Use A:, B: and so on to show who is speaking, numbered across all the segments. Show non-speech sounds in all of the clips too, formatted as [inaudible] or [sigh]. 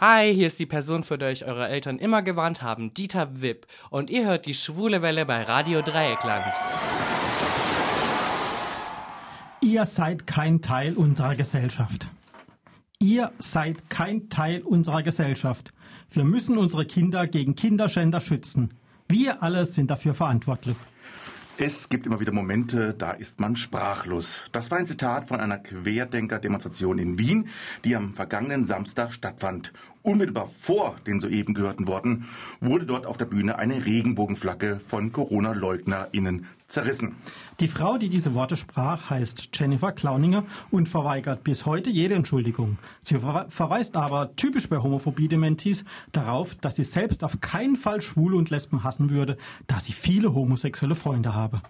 A: Hi, hier ist die Person, für die euch eure Eltern immer gewarnt haben, Dieter Wipp. Und ihr hört die schwule Welle bei Radio Dreieckland.
B: Ihr seid kein Teil unserer Gesellschaft. Ihr seid kein Teil unserer Gesellschaft. Wir müssen unsere Kinder gegen Kinderschänder schützen. Wir alle sind dafür verantwortlich.
C: Es gibt immer wieder Momente, da ist man sprachlos. Das war ein Zitat von einer Querdenker-Demonstration in Wien, die am vergangenen Samstag stattfand. Unmittelbar vor den soeben gehörten Worten wurde dort auf der Bühne eine Regenbogenflagge von Corona-LeugnerInnen zerrissen.
B: Die Frau, die diese Worte sprach, heißt Jennifer Klauninger und verweigert bis heute jede Entschuldigung. Sie verweist aber, typisch bei Homophobie-Dementis, darauf, dass sie selbst auf keinen Fall Schwule und Lesben hassen würde, da sie viele homosexuelle Freunde habe.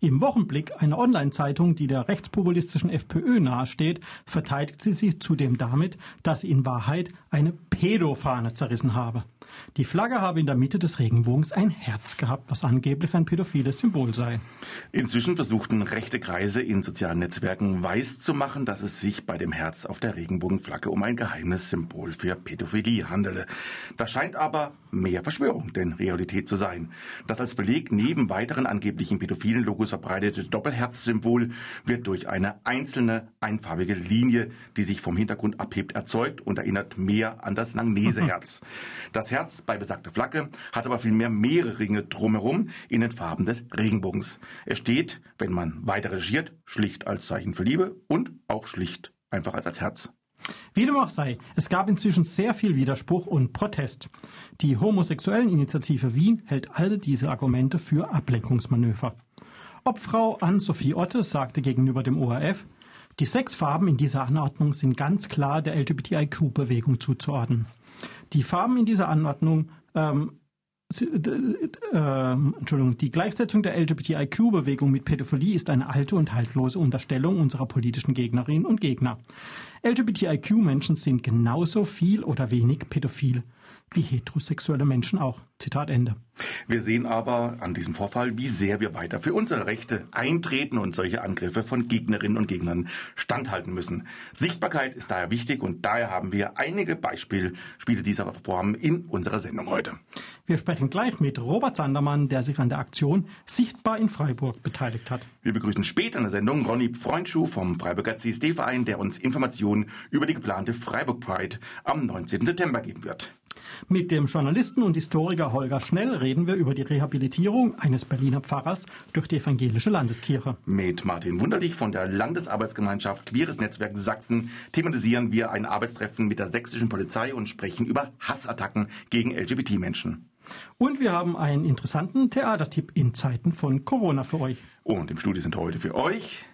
B: Im Wochenblick, einer Online-Zeitung, die der rechtspopulistischen FPÖ nahesteht, verteidigt sie sich zudem damit, dass sie in Wahrheit eine Pädofahne zerrissen habe. Die Flagge habe in der Mitte des Regenbogens ein Herz gehabt, was angeblich ein pädophiles Symbol sei.
C: Inzwischen versuchten rechte Kreise in sozialen Netzwerken weiß zu machen, dass es sich bei dem Herz auf der Regenbogenflagge um ein geheimes Symbol für Pädophilie handele. Das scheint aber mehr Verschwörung denn Realität zu sein. Das als Beleg neben weiteren angeblichen pädophilen Logos verbreitete Doppelherzsymbol wird durch eine einzelne einfarbige Linie, die sich vom Hintergrund abhebt, erzeugt und erinnert mehr an das Langnese-Herz. Das Herz bei besagter Flagge hat aber vielmehr mehrere Ringe drumherum in den Farben des Regenbogens. Es steht, wenn man weiter regiert, schlicht als Zeichen für Liebe und auch schlicht einfach als, als Herz.
B: Wie dem auch sei, es gab inzwischen sehr viel Widerspruch und Protest. Die Homosexuelleninitiative Wien hält alle diese Argumente für Ablenkungsmanöver. Ob Frau Ann-Sophie Otte sagte gegenüber dem ORF, die sechs Farben in dieser Anordnung sind ganz klar der LGBTIQ-Bewegung zuzuordnen. Die Farben in dieser Anordnung ähm, äh, Entschuldigung, die Gleichsetzung der LGBTIQ-Bewegung mit Pädophilie ist eine alte und haltlose Unterstellung unserer politischen Gegnerinnen und Gegner. LGBTIQ-Menschen sind genauso viel oder wenig pädophil wie heterosexuelle Menschen auch. Zitat Ende.
C: Wir sehen aber an diesem Vorfall, wie sehr wir weiter für unsere Rechte eintreten und solche Angriffe von Gegnerinnen und Gegnern standhalten müssen. Sichtbarkeit ist daher wichtig und daher haben wir einige Beispiele dieser Form in unserer Sendung heute.
B: Wir sprechen gleich mit Robert Sandermann, der sich an der Aktion Sichtbar in Freiburg beteiligt hat.
C: Wir begrüßen später in der Sendung Ronny Freundschuh vom Freiburger CSD-Verein, der uns Informationen über die geplante Freiburg Pride am 19. September geben wird.
B: Mit dem Journalisten und Historiker Holger Schnell reden wir über die Rehabilitierung eines Berliner Pfarrers durch die evangelische Landeskirche.
C: Mit Martin Wunderlich von der Landesarbeitsgemeinschaft Queeres Netzwerk Sachsen thematisieren wir ein Arbeitstreffen mit der sächsischen Polizei und sprechen über Hassattacken gegen LGBT-Menschen.
B: Und wir haben einen interessanten Theatertipp in Zeiten von Corona für euch.
C: Und im Studio sind heute für euch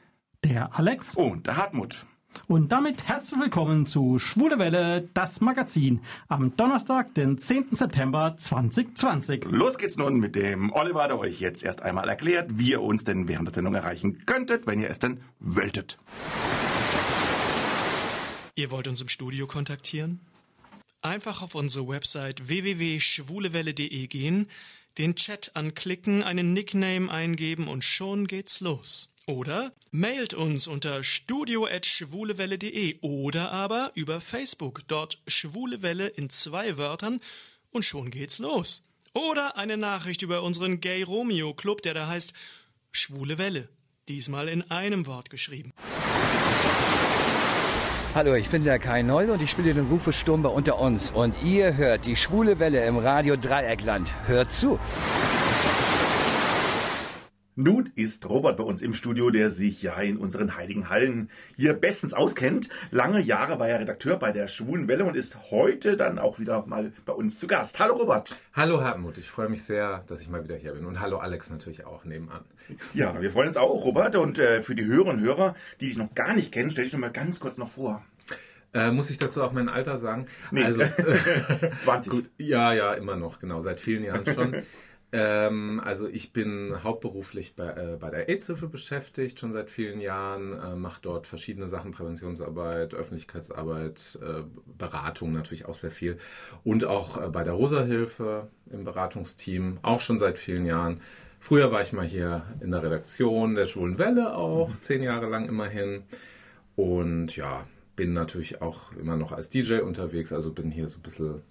B: der Alex
C: und der Hartmut.
B: Und damit herzlich willkommen zu Schwule Welle, das Magazin, am Donnerstag, den 10. September 2020.
C: Los geht's nun mit dem Oliver, der euch jetzt erst einmal erklärt, wie ihr uns denn während der Sendung erreichen könntet, wenn ihr es denn wolltet.
D: Ihr wollt uns im Studio kontaktieren? Einfach auf unsere Website www.schwulewelle.de gehen, den Chat anklicken, einen Nickname eingeben und schon geht's los. Oder mailt uns unter studio.schwulewelle.de oder aber über Facebook, dort Schwulewelle in zwei Wörtern und schon geht's los. Oder eine Nachricht über unseren Gay Romeo Club, der da heißt Schwule Welle, diesmal in einem Wort geschrieben.
E: Hallo, ich bin der Kai Noll und ich spiele den Rufus Sturm bei Unter uns. Und ihr hört die Schwule Welle im Radio Dreieckland. Hört zu!
C: Nun ist Robert bei uns im Studio, der sich ja in unseren heiligen Hallen hier bestens auskennt. Lange Jahre war er Redakteur bei der Schwulen Welle und ist heute dann auch wieder mal bei uns zu Gast. Hallo Robert.
F: Hallo Hartmut, ich freue mich sehr, dass ich mal wieder hier bin. Und hallo Alex natürlich auch nebenan.
C: Ja, wir freuen uns auch, Robert. Und äh, für die Hörerinnen und Hörer, die dich noch gar nicht kennen, stell dich noch mal ganz kurz noch vor.
F: Äh, muss ich dazu auch mein Alter sagen?
C: Nee.
F: Also, [laughs] [laughs]
C: 20.
F: Gut, ja, ja, immer noch, genau, seit vielen Jahren schon. [laughs] Ähm, also ich bin hauptberuflich bei, äh, bei der AIDS-Hilfe beschäftigt, schon seit vielen Jahren, äh, mache dort verschiedene Sachen, Präventionsarbeit, Öffentlichkeitsarbeit, äh, Beratung natürlich auch sehr viel und auch äh, bei der Rosa-Hilfe im Beratungsteam, auch schon seit vielen Jahren. Früher war ich mal hier in der Redaktion der Schwulen Welle auch, zehn Jahre lang immerhin. Und ja, bin natürlich auch immer noch als DJ unterwegs, also bin hier so ein bisschen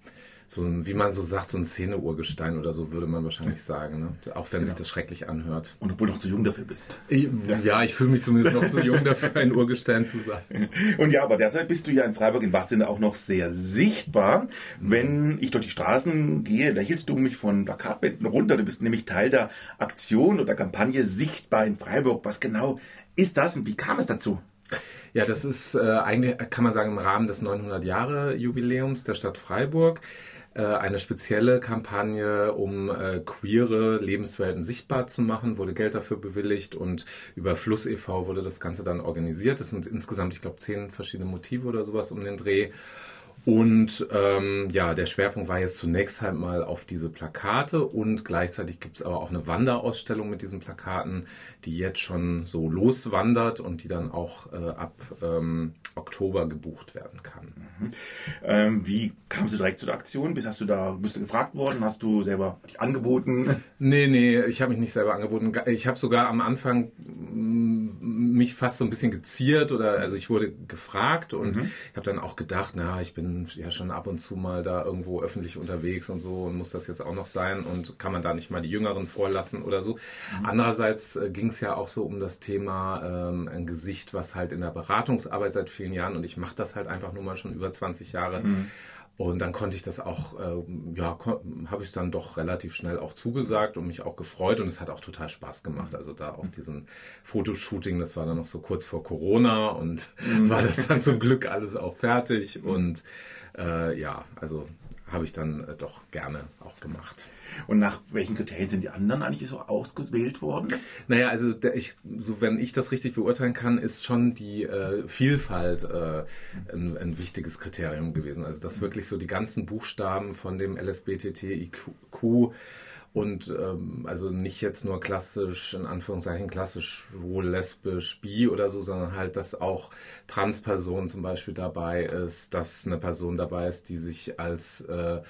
F: so ein, wie man so sagt, so ein Szeneurgestein oder so würde man wahrscheinlich sagen. Ne? Auch wenn ja. sich das schrecklich anhört.
C: Und obwohl du noch zu jung dafür bist.
F: Ich, ja. ich fühle mich zumindest noch zu jung dafür, ein Urgestein zu sein. [laughs]
C: Und ja, aber derzeit bist du ja in Freiburg in Bachsinne auch noch sehr sichtbar. Wenn ich durch die Straßen gehe, lächelst du mich von Plakatwänden runter. Du bist nämlich Teil der Aktion oder Kampagne Sichtbar in Freiburg. Was genau ist das und wie kam es dazu?
F: Ja, das ist äh, eigentlich, kann man sagen, im Rahmen des 900-Jahre-Jubiläums der Stadt Freiburg. Äh, eine spezielle Kampagne, um äh, queere Lebenswelten sichtbar zu machen, wurde Geld dafür bewilligt und über Fluss e.V. wurde das Ganze dann organisiert. Es sind insgesamt, ich glaube, zehn verschiedene Motive oder sowas um den Dreh. Und ähm, ja, der Schwerpunkt war jetzt zunächst halt mal auf diese Plakate und gleichzeitig gibt es aber auch eine Wanderausstellung mit diesen Plakaten, die jetzt schon so loswandert und die dann auch äh, ab ähm, Oktober gebucht werden kann.
C: Mhm. Ähm, wie kamst du direkt zu der Aktion? Bist, hast du da, bist du gefragt worden? Hast du selber dich angeboten?
F: Nee, nee, ich habe mich nicht selber angeboten. Ich habe sogar am Anfang mich fast so ein bisschen geziert oder also ich wurde gefragt und mhm. ich habe dann auch gedacht, na, ich bin ja schon ab und zu mal da irgendwo öffentlich unterwegs und so und muss das jetzt auch noch sein und kann man da nicht mal die Jüngeren vorlassen oder so. Mhm. Andererseits äh, ging es ja auch so um das Thema ähm, ein Gesicht, was halt in der Beratungsarbeit seit vielen Jahren und ich mache das halt einfach nur mal schon über 20 Jahre. Mhm. Und dann konnte ich das auch, äh, ja, habe ich dann doch relativ schnell auch zugesagt und mich auch gefreut und es hat auch total Spaß gemacht. Also da auch diesen Fotoshooting, das war dann noch so kurz vor Corona und [laughs] war das dann zum Glück alles auch fertig und äh, ja, also habe ich dann äh, doch gerne auch gemacht.
C: Und nach welchen Kriterien sind die anderen eigentlich so ausgewählt worden?
F: Naja, also der, ich, so wenn ich das richtig beurteilen kann, ist schon die äh, Vielfalt äh, ein, ein, wichtiges Kriterium gewesen. Also dass wirklich so die ganzen Buchstaben von dem LSBTTIQ und ähm, also nicht jetzt nur klassisch, in Anführungszeichen klassisch schwul, lesbisch, bi oder so, sondern halt, dass auch Transperson zum Beispiel dabei ist, dass eine Person dabei ist, die sich als äh,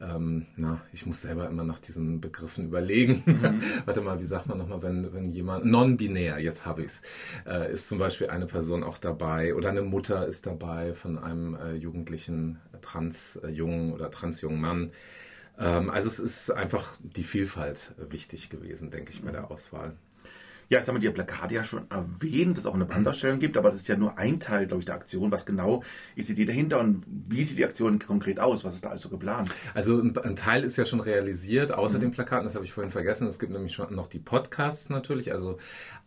F: ähm, na, ich muss selber immer nach diesen Begriffen überlegen. Mhm. [laughs] Warte mal, wie sagt man nochmal, wenn, wenn jemand, non-binär, jetzt habe ich es, äh, ist zum Beispiel eine Person auch dabei oder eine Mutter ist dabei von einem äh, jugendlichen äh, Transjungen oder transjungen Mann. Ähm, also es ist einfach die Vielfalt wichtig gewesen, denke ich, bei der Auswahl.
C: Ja, jetzt haben wir die Plakate ja schon erwähnt, dass es auch eine Wanderstellung gibt, aber das ist ja nur ein Teil, glaube ich, der Aktion. Was genau ist die Idee dahinter und wie sieht die Aktion konkret aus? Was ist da also geplant?
F: Also ein, Teil ist ja schon realisiert, außer mhm. den Plakaten, das habe ich vorhin vergessen. Es gibt nämlich schon noch die Podcasts natürlich. Also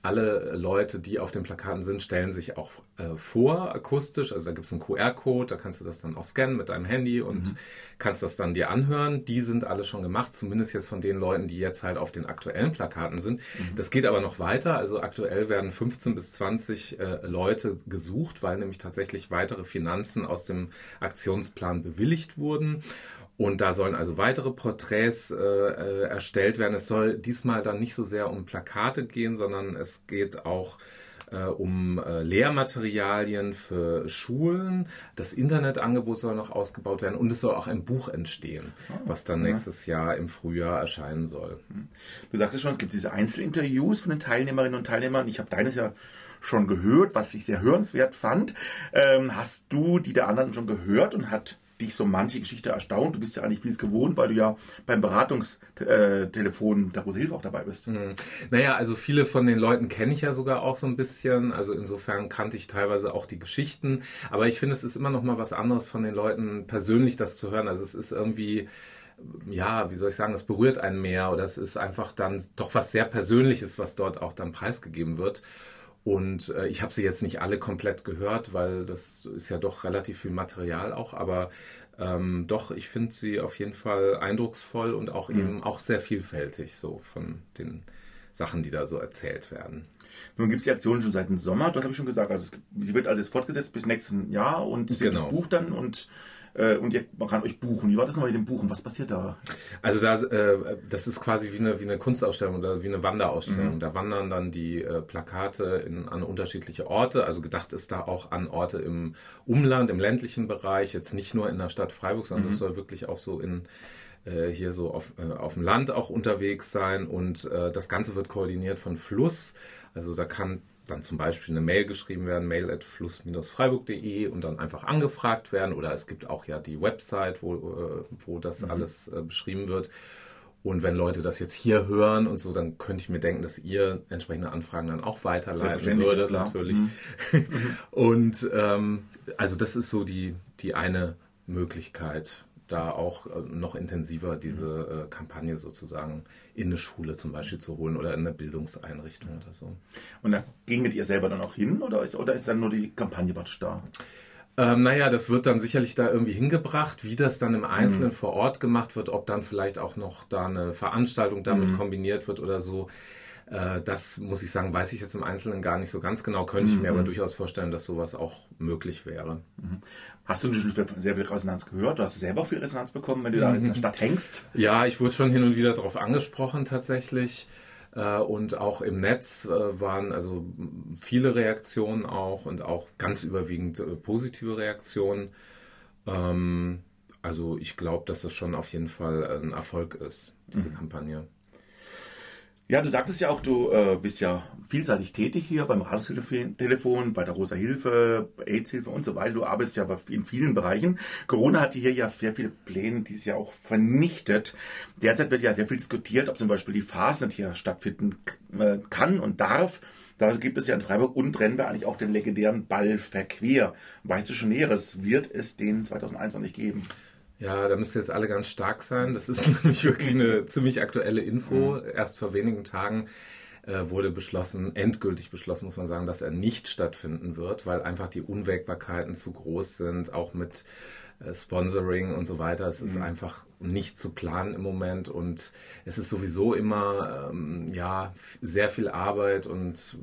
F: alle Leute, die auf den Plakaten sind, stellen sich auch äh, vor, akustisch. Also da gibt es einen QR-Code, da kannst du das dann auch scannen mit deinem Handy und mhm. kannst das dann dir anhören. Die sind alle schon gemacht, zumindest jetzt von den Leuten, die jetzt halt auf den aktuellen Plakaten sind. Mhm. Das geht aber noch weiter. Also aktuell werden 15 bis 20 äh, Leute gesucht, weil nämlich tatsächlich weitere Finanzen aus dem Aktionsplan bewilligt wurden. Und da sollen also weitere Porträts äh, äh, erstellt werden. Es soll diesmal dann nicht so sehr um Plakate gehen, sondern es geht auch äh, um äh, Lehrmaterialien für Schulen. Das Internetangebot soll noch ausgebaut werden und es soll auch ein Buch entstehen, oh, was dann nächstes Jahr im Frühjahr erscheinen soll.
C: Hm. Du sagst es schon, es gibt diese Einzelinterviews von den Teilnehmerinnen und Teilnehmern. Ich habe deines ja schon gehört, was ich sehr hörenswert fand. Ähm, hast du die der anderen schon gehört und hat dich so manche Geschichte erstaunt? Du bist ja eigentlich vieles gewohnt, weil du ja beim Beratungstelefon der Große Hilfe auch dabei bist.
F: Mhm. Naja, also viele von den Leuten kenne ich ja sogar auch so ein bisschen. Also insofern kannte ich teilweise auch die Geschichten. Aber ich finde, es ist immer noch mal was anderes von den Leuten persönlich das zu hören. Also es ist irgendwie ja, wie soll ich sagen, es berührt einen mehr oder es ist einfach dann doch was sehr Persönliches, was dort auch dann preisgegeben wird. Und äh, ich habe sie jetzt nicht alle komplett gehört, weil das ist ja doch relativ viel Material auch, aber ähm, doch, ich finde sie auf jeden Fall eindrucksvoll und auch mhm. eben auch sehr vielfältig so von den Sachen, die da so erzählt werden.
C: Nun gibt es die Aktion schon seit dem Sommer, das habe ich schon gesagt. Also es, sie wird also jetzt fortgesetzt bis nächsten Jahr und genau. das Buch dann und äh, und ihr, man kann euch buchen. Wie war das mal mit dem Buchen? Was passiert da?
F: Also da, äh, das ist quasi wie eine, wie eine Kunstausstellung oder wie eine Wanderausstellung. Mhm. Da wandern dann die äh, Plakate in, an unterschiedliche Orte. Also gedacht ist da auch an Orte im Umland, im ländlichen Bereich, jetzt nicht nur in der Stadt Freiburg, sondern mhm. das soll wirklich auch so in äh, hier so auf, äh, auf dem Land auch unterwegs sein und äh, das Ganze wird koordiniert von Fluss. Also da kann dann zum Beispiel eine Mail geschrieben werden, mail at fluss-freiburg.de und dann einfach angefragt werden. Oder es gibt auch ja die Website, wo, äh, wo das mhm. alles äh, beschrieben wird. Und wenn Leute das jetzt hier hören und so, dann könnte ich mir denken, dass ihr entsprechende Anfragen dann auch weiterleiten würdet, klar. natürlich. Mhm. [laughs] und ähm, also das ist so die, die eine Möglichkeit, da auch äh, noch intensiver diese äh, Kampagne sozusagen in eine Schule zum Beispiel zu holen oder in eine Bildungseinrichtung oder so.
C: Und da ginget ihr selber dann auch hin oder ist, oder ist dann nur die Kampagne da?
F: Ähm, naja, das wird dann sicherlich da irgendwie hingebracht, wie das dann im Einzelnen mhm. vor Ort gemacht wird, ob dann vielleicht auch noch da eine Veranstaltung damit mhm. kombiniert wird oder so. Äh, das muss ich sagen, weiß ich jetzt im Einzelnen gar nicht so ganz genau, könnte ich mir aber mhm. durchaus vorstellen, dass sowas auch möglich wäre.
C: Mhm. Hast du schon sehr viel Resonanz gehört? Du hast selber auch viel Resonanz bekommen, wenn du da in der Stadt hängst?
F: Ja, ich wurde schon hin und wieder darauf angesprochen tatsächlich. Äh, und auch im Netz äh, waren also viele Reaktionen auch und auch ganz überwiegend positive Reaktionen. Ähm, also ich glaube, dass das schon auf jeden Fall ein Erfolg ist, diese mhm. Kampagne.
C: Ja, du sagtest ja auch, du äh, bist ja vielseitig tätig hier beim Ratungstelefon, bei der Rosa Hilfe, AIDS-Hilfe und so weiter. Du arbeitest ja in vielen Bereichen. Corona hat hier ja sehr viele Pläne dieses Jahr auch vernichtet. Derzeit wird ja sehr viel diskutiert, ob zum Beispiel die Fastnet hier stattfinden äh, kann und darf. Da gibt es ja in Freiburg untrennbar eigentlich auch den legendären Ball verquer. Weißt du schon Näheres? Wird es den 2021 geben?
F: Ja, da müsst ihr jetzt alle ganz stark sein. Das ist [laughs] nämlich wirklich eine ziemlich aktuelle Info. Mhm. Erst vor wenigen Tagen äh, wurde beschlossen, endgültig beschlossen, muss man sagen, dass er nicht stattfinden wird, weil einfach die Unwägbarkeiten zu groß sind, auch mit Sponsoring und so weiter. Es ist mhm. einfach nicht zu planen im Moment und es ist sowieso immer ähm, ja sehr viel Arbeit und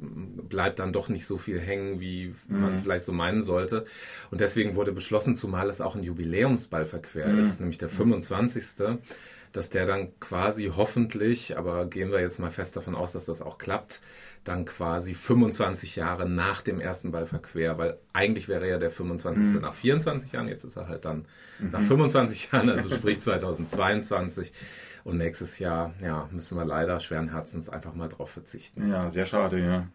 F: bleibt dann doch nicht so viel hängen, wie mhm. man vielleicht so meinen sollte. Und deswegen wurde beschlossen, zumal es auch ein Jubiläumsball verquer mhm. ist, nämlich der 25 dass der dann quasi hoffentlich, aber gehen wir jetzt mal fest davon aus, dass das auch klappt, dann quasi 25 Jahre nach dem ersten Ballverquer, weil eigentlich wäre ja der 25. Mhm. nach 24 Jahren, jetzt ist er halt dann mhm. nach 25 Jahren, also sprich 2022. Und nächstes Jahr, ja, müssen wir leider schweren Herzens einfach mal drauf verzichten.
C: Ja, sehr schade, ja.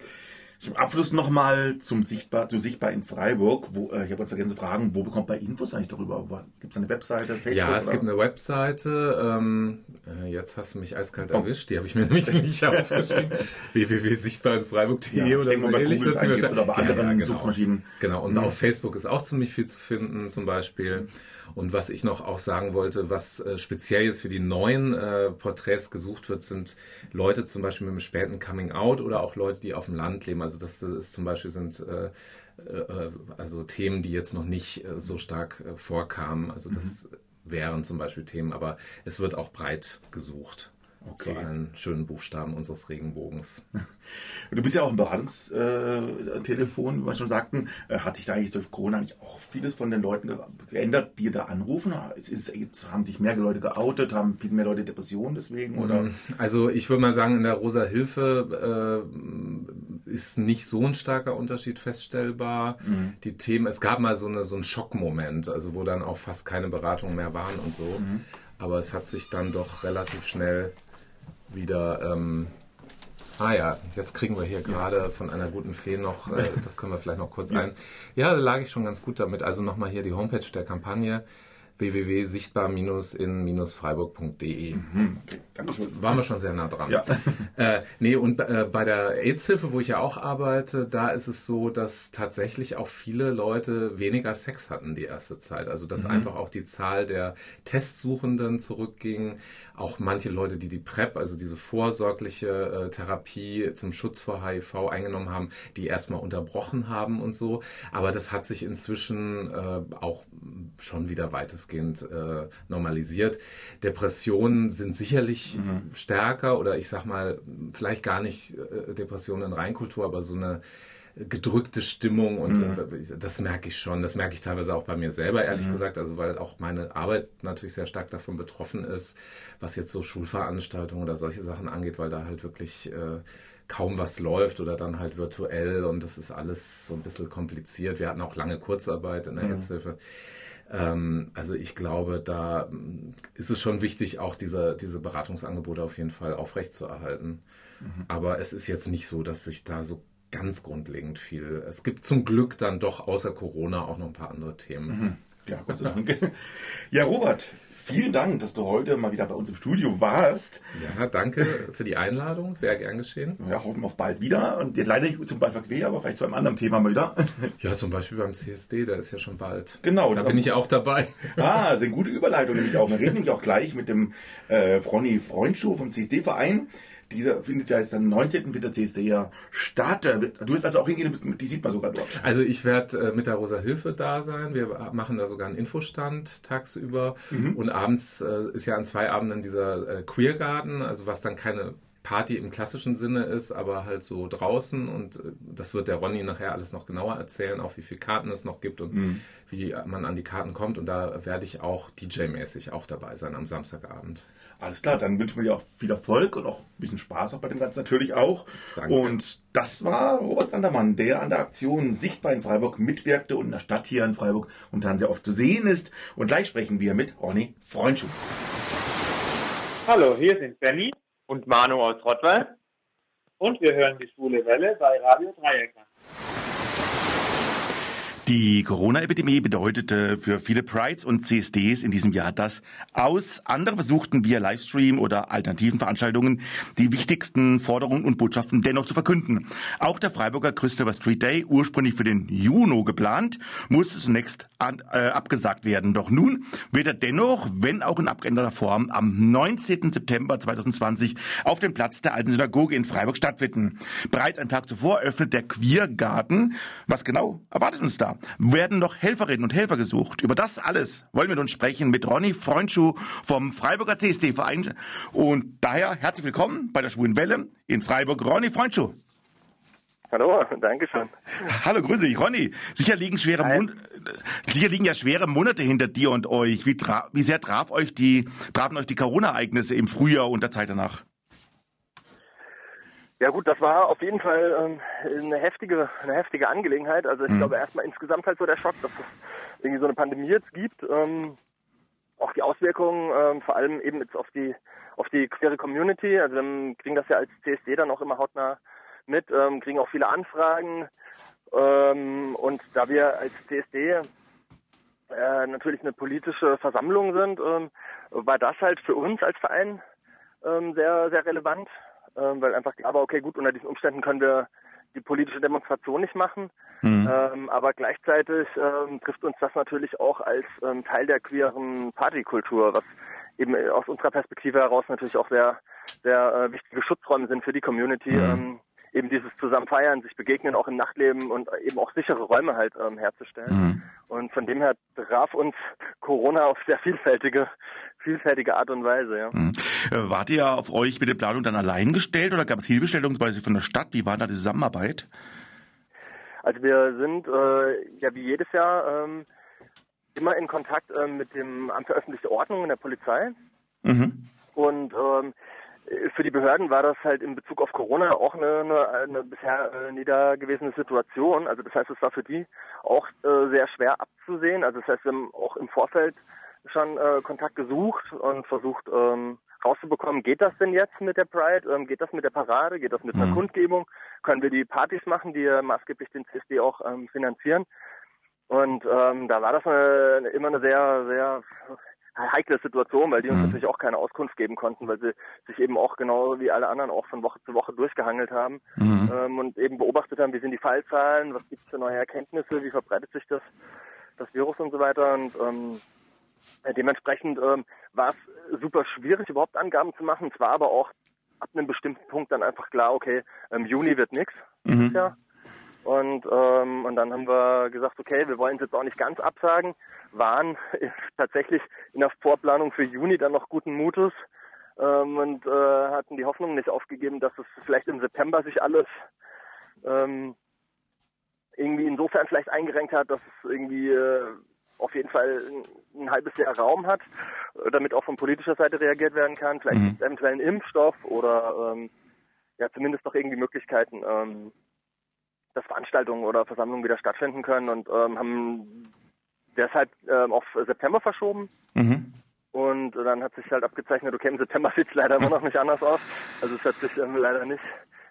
C: Zum Abschluss nochmal zum Sichtbar, zum Sichtbar in Freiburg. Wo, äh, ich habe uns vergessen zu fragen, wo bekommt man Infos eigentlich darüber? Gibt es eine Webseite,
F: Facebook? Ja, es oder? gibt eine Webseite. Ähm, äh, jetzt hast du mich eiskalt oh. erwischt. Die habe ich mir [laughs] nämlich nicht [laughs] aufgeschrieben. www.sichtbarinfreiburg.de
C: ja, oder so ähnlich. Oder bei anderen ja, ja, genau. Suchmaschinen.
F: Genau, und mhm. auf Facebook ist auch ziemlich viel zu finden zum Beispiel. Und was ich noch auch sagen wollte, was äh, speziell jetzt für die neuen äh, Porträts gesucht wird, sind Leute zum Beispiel mit einem späten Coming Out oder auch Leute, die auf dem Land leben. Also das, das ist zum Beispiel sind äh, äh, also Themen, die jetzt noch nicht äh, so stark vorkamen. Also das mhm. wären zum Beispiel Themen, aber es wird auch breit gesucht. Okay. Zu allen schönen Buchstaben unseres Regenbogens.
C: Du bist ja auch im Beratungstelefon, wie wir schon sagten. Äh, hat sich da eigentlich durch Corona nicht auch vieles von den Leuten geändert, die da anrufen? Ist, ist, haben sich mehr Leute geoutet? Haben viel mehr Leute Depressionen deswegen? Oder? Mm,
F: also ich würde mal sagen, in der Rosa Hilfe äh, ist nicht so ein starker Unterschied feststellbar. Mhm. Die Themen, es gab mal so, eine, so einen Schockmoment, also wo dann auch fast keine Beratungen mehr waren und so. Mhm. Aber es hat sich dann doch relativ schnell wieder. Ähm, ah ja, jetzt kriegen wir hier gerade von einer guten Fee noch, äh, das können wir vielleicht noch kurz ein. Ja, da lag ich schon ganz gut damit. Also nochmal hier die Homepage der Kampagne www.sichtbar-in-freiburg.de. Mhm. Dankeschön. Waren wir schon sehr nah dran. Ja. [laughs] äh, nee, und äh, bei der AIDS-Hilfe, wo ich ja auch arbeite, da ist es so, dass tatsächlich auch viele Leute weniger Sex hatten die erste Zeit. Also dass mhm. einfach auch die Zahl der Testsuchenden zurückging. Auch manche Leute, die die PrEP, also diese vorsorgliche äh, Therapie zum Schutz vor HIV eingenommen haben, die erstmal unterbrochen haben und so. Aber das hat sich inzwischen äh, auch schon wieder weitestgehend äh, normalisiert. Depressionen sind sicherlich mhm. stärker oder ich sag mal, vielleicht gar nicht äh, Depressionen in Reinkultur, aber so eine gedrückte Stimmung und mhm. Äh, das merke ich schon. Das merke ich teilweise auch bei mir selber, ehrlich mhm. gesagt, also weil auch meine Arbeit natürlich sehr stark davon betroffen ist, was jetzt so Schulveranstaltungen oder solche Sachen angeht, weil da halt wirklich äh, kaum was läuft oder dann halt virtuell und das ist alles so ein bisschen kompliziert. Wir hatten auch lange Kurzarbeit in der mhm. Hetzhilfe. Ähm, also ich glaube, da mm, ist es schon wichtig, auch diese, diese Beratungsangebote auf jeden Fall aufrechtzuerhalten. Mhm. Aber es ist jetzt nicht so, dass sich da so ganz grundlegend viel. Es gibt zum Glück dann doch außer Corona auch noch ein paar andere Themen. Mhm.
C: Ja, Gott sei Dank. [laughs] Ja, Robert, vielen Dank, dass du heute mal wieder bei uns im Studio warst.
F: Ja, danke für die Einladung, sehr gern geschehen.
C: Ja, hoffen auf bald wieder und leider nicht zum Ballverquer, aber vielleicht zu einem anderen Thema mal wieder.
F: Ja, zum Beispiel beim CSD, da ist ja schon bald.
C: Genau.
F: Da bin ich auch dabei.
C: Ah, eine gute Überleitung nämlich auch. Wir reden nämlich auch gleich mit dem äh, Fronny Freundschuh vom CSD-Verein dieser findet ja jetzt am 19. wird der CSD ja statt. Du wirst also auch hingehen, die sieht man sogar dort.
F: Also ich werde äh, mit der Rosa Hilfe da sein. Wir machen da sogar einen Infostand tagsüber. Mhm. Und abends äh, ist ja an zwei Abenden dieser äh, Queer Garden, also was dann keine Party im klassischen Sinne ist, aber halt so draußen und äh, das wird der Ronny nachher alles noch genauer erzählen, auch wie viele Karten es noch gibt und mhm. wie man an die Karten kommt und da werde ich auch DJ-mäßig auch dabei sein am Samstagabend.
C: Alles klar, dann wünschen wir dir auch viel Erfolg und auch ein bisschen Spaß auch bei dem Ganzen natürlich auch. Danke. Und das war Robert Sandermann, der an der Aktion Sichtbar in Freiburg mitwirkte und in der Stadt hier in Freiburg momentan sehr oft zu sehen ist. Und gleich sprechen wir mit Ronny Freundschuh.
G: Hallo, hier sind Benny und Manu aus Rottweil und wir hören die Schwule Welle bei Radio Dreieckland.
C: Die Corona-Epidemie bedeutete für viele Prides und CSDs in diesem Jahr das Aus. Andere versuchten via Livestream oder alternativen Veranstaltungen die wichtigsten Forderungen und Botschaften dennoch zu verkünden. Auch der Freiburger Christopher Street Day, ursprünglich für den Juni geplant, musste zunächst an, äh, abgesagt werden. Doch nun wird er dennoch, wenn auch in abgeänderter Form, am 19. September 2020 auf dem Platz der Alten Synagoge in Freiburg stattfinden. Bereits einen Tag zuvor öffnet der Queergarten. Was genau erwartet uns da? Werden noch Helferinnen und Helfer gesucht. Über das alles wollen wir nun sprechen mit Ronny Freundschuh vom Freiburger CSD-Verein. Und daher herzlich willkommen bei der Schwulen Welle in Freiburg. Ronny Freundschuh.
G: Hallo, [laughs] danke schön.
C: Hallo, grüße dich, Ronny. Sicher liegen schwere Mon sicher liegen ja schwere Monate hinter dir und euch. Wie, wie sehr traf euch die, trafen euch die Corona-Ereignisse im Frühjahr und der Zeit danach?
G: Ja gut, das war auf jeden Fall ähm, eine heftige, eine heftige Angelegenheit. Also ich mhm. glaube erstmal insgesamt halt so der Schock, dass es irgendwie so eine Pandemie jetzt gibt. Ähm, auch die Auswirkungen, ähm, vor allem eben jetzt auf die auf die queere Community. Also wir kriegen das ja als CSD dann auch immer hautnah mit, ähm, kriegen auch viele Anfragen. Ähm, und da wir als CSD äh, natürlich eine politische Versammlung sind, ähm, war das halt für uns als Verein ähm, sehr, sehr relevant ähm, weil einfach klar war, okay, gut, unter diesen Umständen können wir die politische Demonstration nicht machen. Mhm. Ähm, aber gleichzeitig ähm, trifft uns das natürlich auch als ähm, Teil der queeren Partykultur, was eben aus unserer Perspektive heraus natürlich auch sehr, sehr äh, wichtige Schutzräume sind für die Community. Mhm. Ähm, eben dieses zusammen feiern, sich begegnen, auch im Nachtleben und eben auch sichere Räume halt ähm, herzustellen. Mhm. Und von dem her traf uns Corona auf sehr vielfältige, vielfältige Art und Weise. Ja. Mhm.
C: Äh, wart ihr auf euch mit der Planung dann allein gestellt oder gab es Beispiel von der Stadt? Wie war da die Zusammenarbeit?
G: Also wir sind äh, ja wie jedes Jahr ähm, immer in Kontakt ähm, mit dem Amt für öffentliche Ordnung und der Polizei. Mhm. Und ähm, für die Behörden war das halt in Bezug auf Corona auch eine, eine, eine bisher äh, nie da gewesene Situation. Also das heißt, es war für die auch äh, sehr schwer abzusehen. Also das heißt, wir haben auch im Vorfeld schon äh, Kontakt gesucht und versucht ähm, rauszubekommen, geht das denn jetzt mit der Pride? Ähm, geht das mit der Parade? Geht das mit einer mhm. Kundgebung? Können wir die Partys machen, die maßgeblich den CSD auch ähm, finanzieren? Und ähm, da war das eine, immer eine sehr, sehr heikle Situation, weil die uns mhm. natürlich auch keine Auskunft geben konnten, weil sie sich eben auch genau wie alle anderen auch von Woche zu Woche durchgehangelt haben mhm. ähm, und eben beobachtet haben, wie sind die Fallzahlen, was gibt es für neue Erkenntnisse, wie verbreitet sich das, das Virus und so weiter. Und ähm, dementsprechend ähm, war es super schwierig, überhaupt Angaben zu machen. Es war aber auch ab einem bestimmten Punkt dann einfach klar, okay, im Juni wird nichts mhm. Jahr. Und, ähm, und dann haben wir gesagt, okay, wir wollen es jetzt auch nicht ganz absagen, waren [laughs] tatsächlich in der Vorplanung für Juni dann noch guten Mutes ähm, und äh, hatten die Hoffnung nicht aufgegeben, dass es vielleicht im September sich alles ähm, irgendwie insofern vielleicht eingerenkt hat, dass es irgendwie äh, auf jeden Fall ein, ein, halbes Jahr Raum hat, damit auch von politischer Seite reagiert werden kann, vielleicht mhm. eventuell ein Impfstoff oder ähm, ja zumindest noch irgendwie Möglichkeiten, ähm, dass Veranstaltungen oder Versammlungen wieder stattfinden können und ähm, haben deshalb ähm, auf September verschoben. Mhm. Und dann hat sich halt abgezeichnet, okay, im September [laughs] sieht es leider immer noch nicht anders aus. Also es hat sich ähm, leider nicht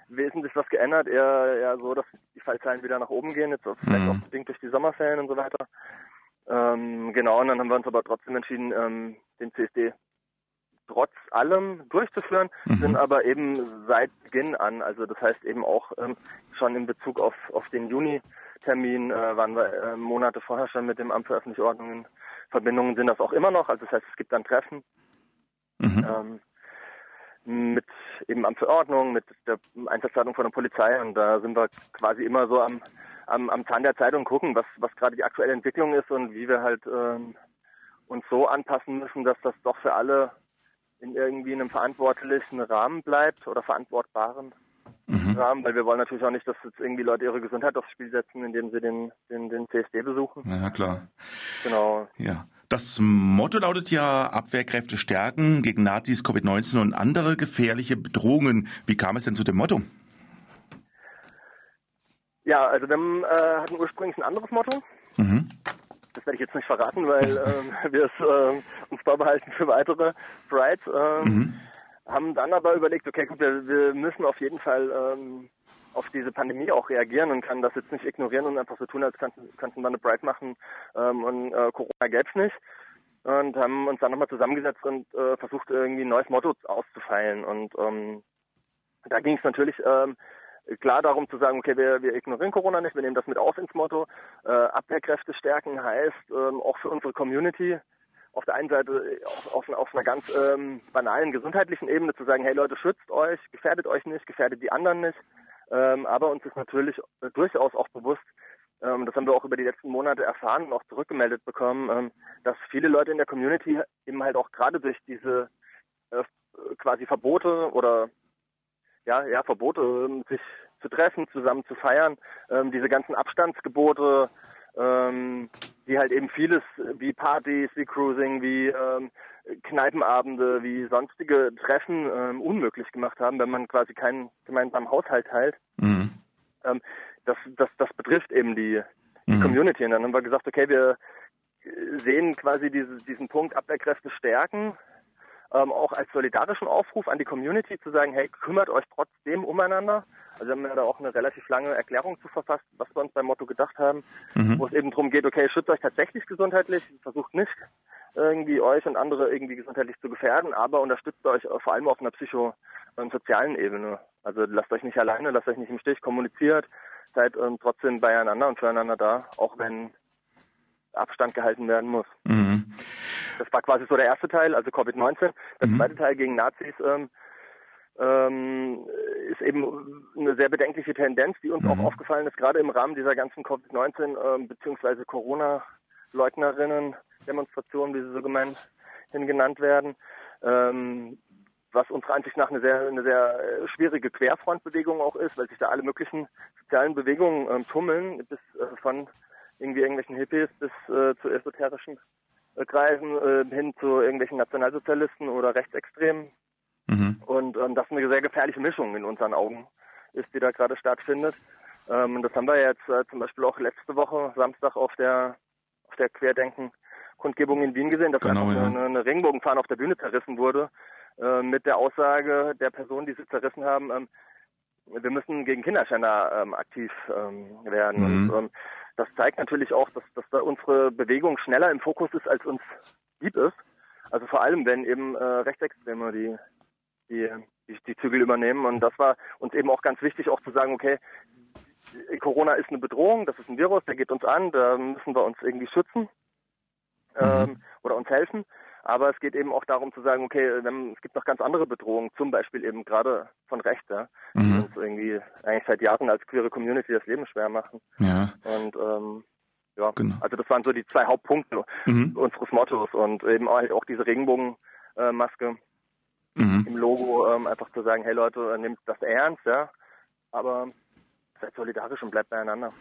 G: wesentlich was geändert, eher, eher so, dass die Fallzahlen wieder nach oben gehen, jetzt vielleicht auch bedingt durch die Sommerferien und so weiter. Ähm, genau, und dann haben wir uns aber trotzdem entschieden, ähm, den CSD trotz allem durchzuführen, mhm. sind aber eben seit Beginn an, also das heißt eben auch ähm, schon in Bezug auf, auf den Juni-Termin äh, waren wir äh, Monate vorher schon mit dem Amt für öffentliche Ordnung in Verbindung, sind das auch immer noch, also das heißt, es gibt dann Treffen mhm. ähm, mit eben Amt für Ordnung, mit der Einsatzleitung von der Polizei und da sind wir quasi immer so am, am, am Zahn der Zeit und gucken, was, was gerade die aktuelle Entwicklung ist und wie wir halt ähm, uns so anpassen müssen, dass das doch für alle in irgendwie einem verantwortlichen Rahmen bleibt oder verantwortbaren mhm. Rahmen, weil wir wollen natürlich auch nicht, dass jetzt irgendwie Leute ihre Gesundheit aufs Spiel setzen, indem sie den, den, den CSD besuchen.
C: Ja, klar.
G: Genau.
C: Ja. Das Motto lautet ja Abwehrkräfte stärken gegen Nazis, Covid-19 und andere gefährliche Bedrohungen. Wie kam es denn zu dem Motto?
G: Ja, also wir haben, äh, hatten ursprünglich ein anderes Motto. Das werde ich jetzt nicht verraten, weil [laughs] ähm, wir es äh, uns vorbehalten für weitere Brides. Ähm, mhm. Haben dann aber überlegt, okay, gut, wir, wir müssen auf jeden Fall ähm, auf diese Pandemie auch reagieren und kann das jetzt nicht ignorieren und einfach so tun, als könnten, könnten wir eine Bright machen ähm, und äh, Corona gäb's nicht. Und haben uns dann nochmal zusammengesetzt und äh, versucht, irgendwie ein neues Motto auszufeilen. Und ähm, da ging es natürlich ähm, klar darum zu sagen, okay, wir, wir ignorieren Corona nicht, wir nehmen das mit auf ins Motto. Äh, Abwehrkräfte stärken heißt ähm, auch für unsere Community auf der einen Seite auf, auf, auf einer ganz ähm, banalen gesundheitlichen Ebene zu sagen, hey Leute, schützt euch, gefährdet euch nicht, gefährdet die anderen nicht. Ähm, aber uns ist natürlich äh, durchaus auch bewusst, ähm, das haben wir auch über die letzten Monate erfahren und auch zurückgemeldet bekommen, ähm, dass viele Leute in der Community eben halt auch gerade durch diese äh, quasi Verbote oder ja, ja, Verbote, ähm, sich zu treffen, zusammen zu feiern, ähm, diese ganzen Abstandsgebote, ähm, die halt eben vieles wie Partys, wie Cruising, wie ähm, Kneipenabende, wie sonstige Treffen ähm, unmöglich gemacht haben, wenn man quasi keinen gemeinsamen Haushalt teilt. Mhm. Ähm, das, das, das betrifft eben die, die mhm. Community. Und dann haben wir gesagt, okay, wir sehen quasi diese, diesen Punkt Abwehrkräfte stärken, ähm, auch als solidarischen Aufruf an die Community zu sagen, hey, kümmert euch trotzdem umeinander. Also wir haben ja da auch eine relativ lange Erklärung zu verfasst, was wir uns beim Motto gedacht haben, mhm. wo es eben darum geht, okay, schützt euch tatsächlich gesundheitlich, versucht nicht irgendwie euch und andere irgendwie gesundheitlich zu gefährden, aber unterstützt euch vor allem auf einer psychosozialen Ebene. Also lasst euch nicht alleine, lasst euch nicht im Stich, kommuniziert, seid ähm, trotzdem beieinander und füreinander da, auch wenn Abstand gehalten werden muss. Mhm. Das war quasi so der erste Teil, also Covid-19. Der mhm. zweite Teil gegen Nazis ähm, ähm, ist eben eine sehr bedenkliche Tendenz, die uns mhm. auch aufgefallen ist, gerade im Rahmen dieser ganzen Covid-19 ähm, bzw. Corona-Leugnerinnen Demonstrationen, wie sie so gemeint genannt werden. Ähm, was unserer Ansicht nach eine sehr, eine sehr äh, schwierige Querfrontbewegung auch ist, weil sich da alle möglichen sozialen Bewegungen ähm, tummeln, bis äh, von irgendwie irgendwelchen Hippies bis äh, zu esoterischen äh, Kreisen äh, hin zu irgendwelchen Nationalsozialisten oder Rechtsextremen. Mhm. Und ähm, das eine sehr gefährliche Mischung in unseren Augen ist, die da gerade stattfindet. Ähm, das haben wir jetzt äh, zum Beispiel auch letzte Woche Samstag auf der auf der Querdenken-Kundgebung in Wien gesehen, dass genau, einfach ja. eine, eine Regenbogenfahne auf der Bühne zerrissen wurde äh, mit der Aussage der Person, die sie zerrissen haben, ähm, wir müssen gegen Kinderschänder ähm, aktiv ähm, werden. Mhm. Und ähm, das zeigt natürlich auch, dass, dass da unsere Bewegung schneller im Fokus ist, als uns lieb ist. Also vor allem, wenn eben äh, Rechtsextreme die, die, die, die Zügel übernehmen. Und das war uns eben auch ganz wichtig, auch zu sagen, okay, Corona ist eine Bedrohung, das ist ein Virus, der geht uns an, da müssen wir uns irgendwie schützen mhm. ähm, oder uns helfen. Aber es geht eben auch darum zu sagen, okay, es gibt noch ganz andere Bedrohungen, zum Beispiel eben gerade von rechts, ja, die mhm. uns irgendwie eigentlich seit Jahren als queere Community das Leben schwer machen. Ja. Und ähm, ja, genau. also das waren so die zwei Hauptpunkte mhm. unseres Mottos und eben auch diese Regenbogenmaske mhm. im Logo, ähm, einfach zu sagen, hey Leute, nehmt das ernst, ja, aber seid solidarisch und bleibt beieinander.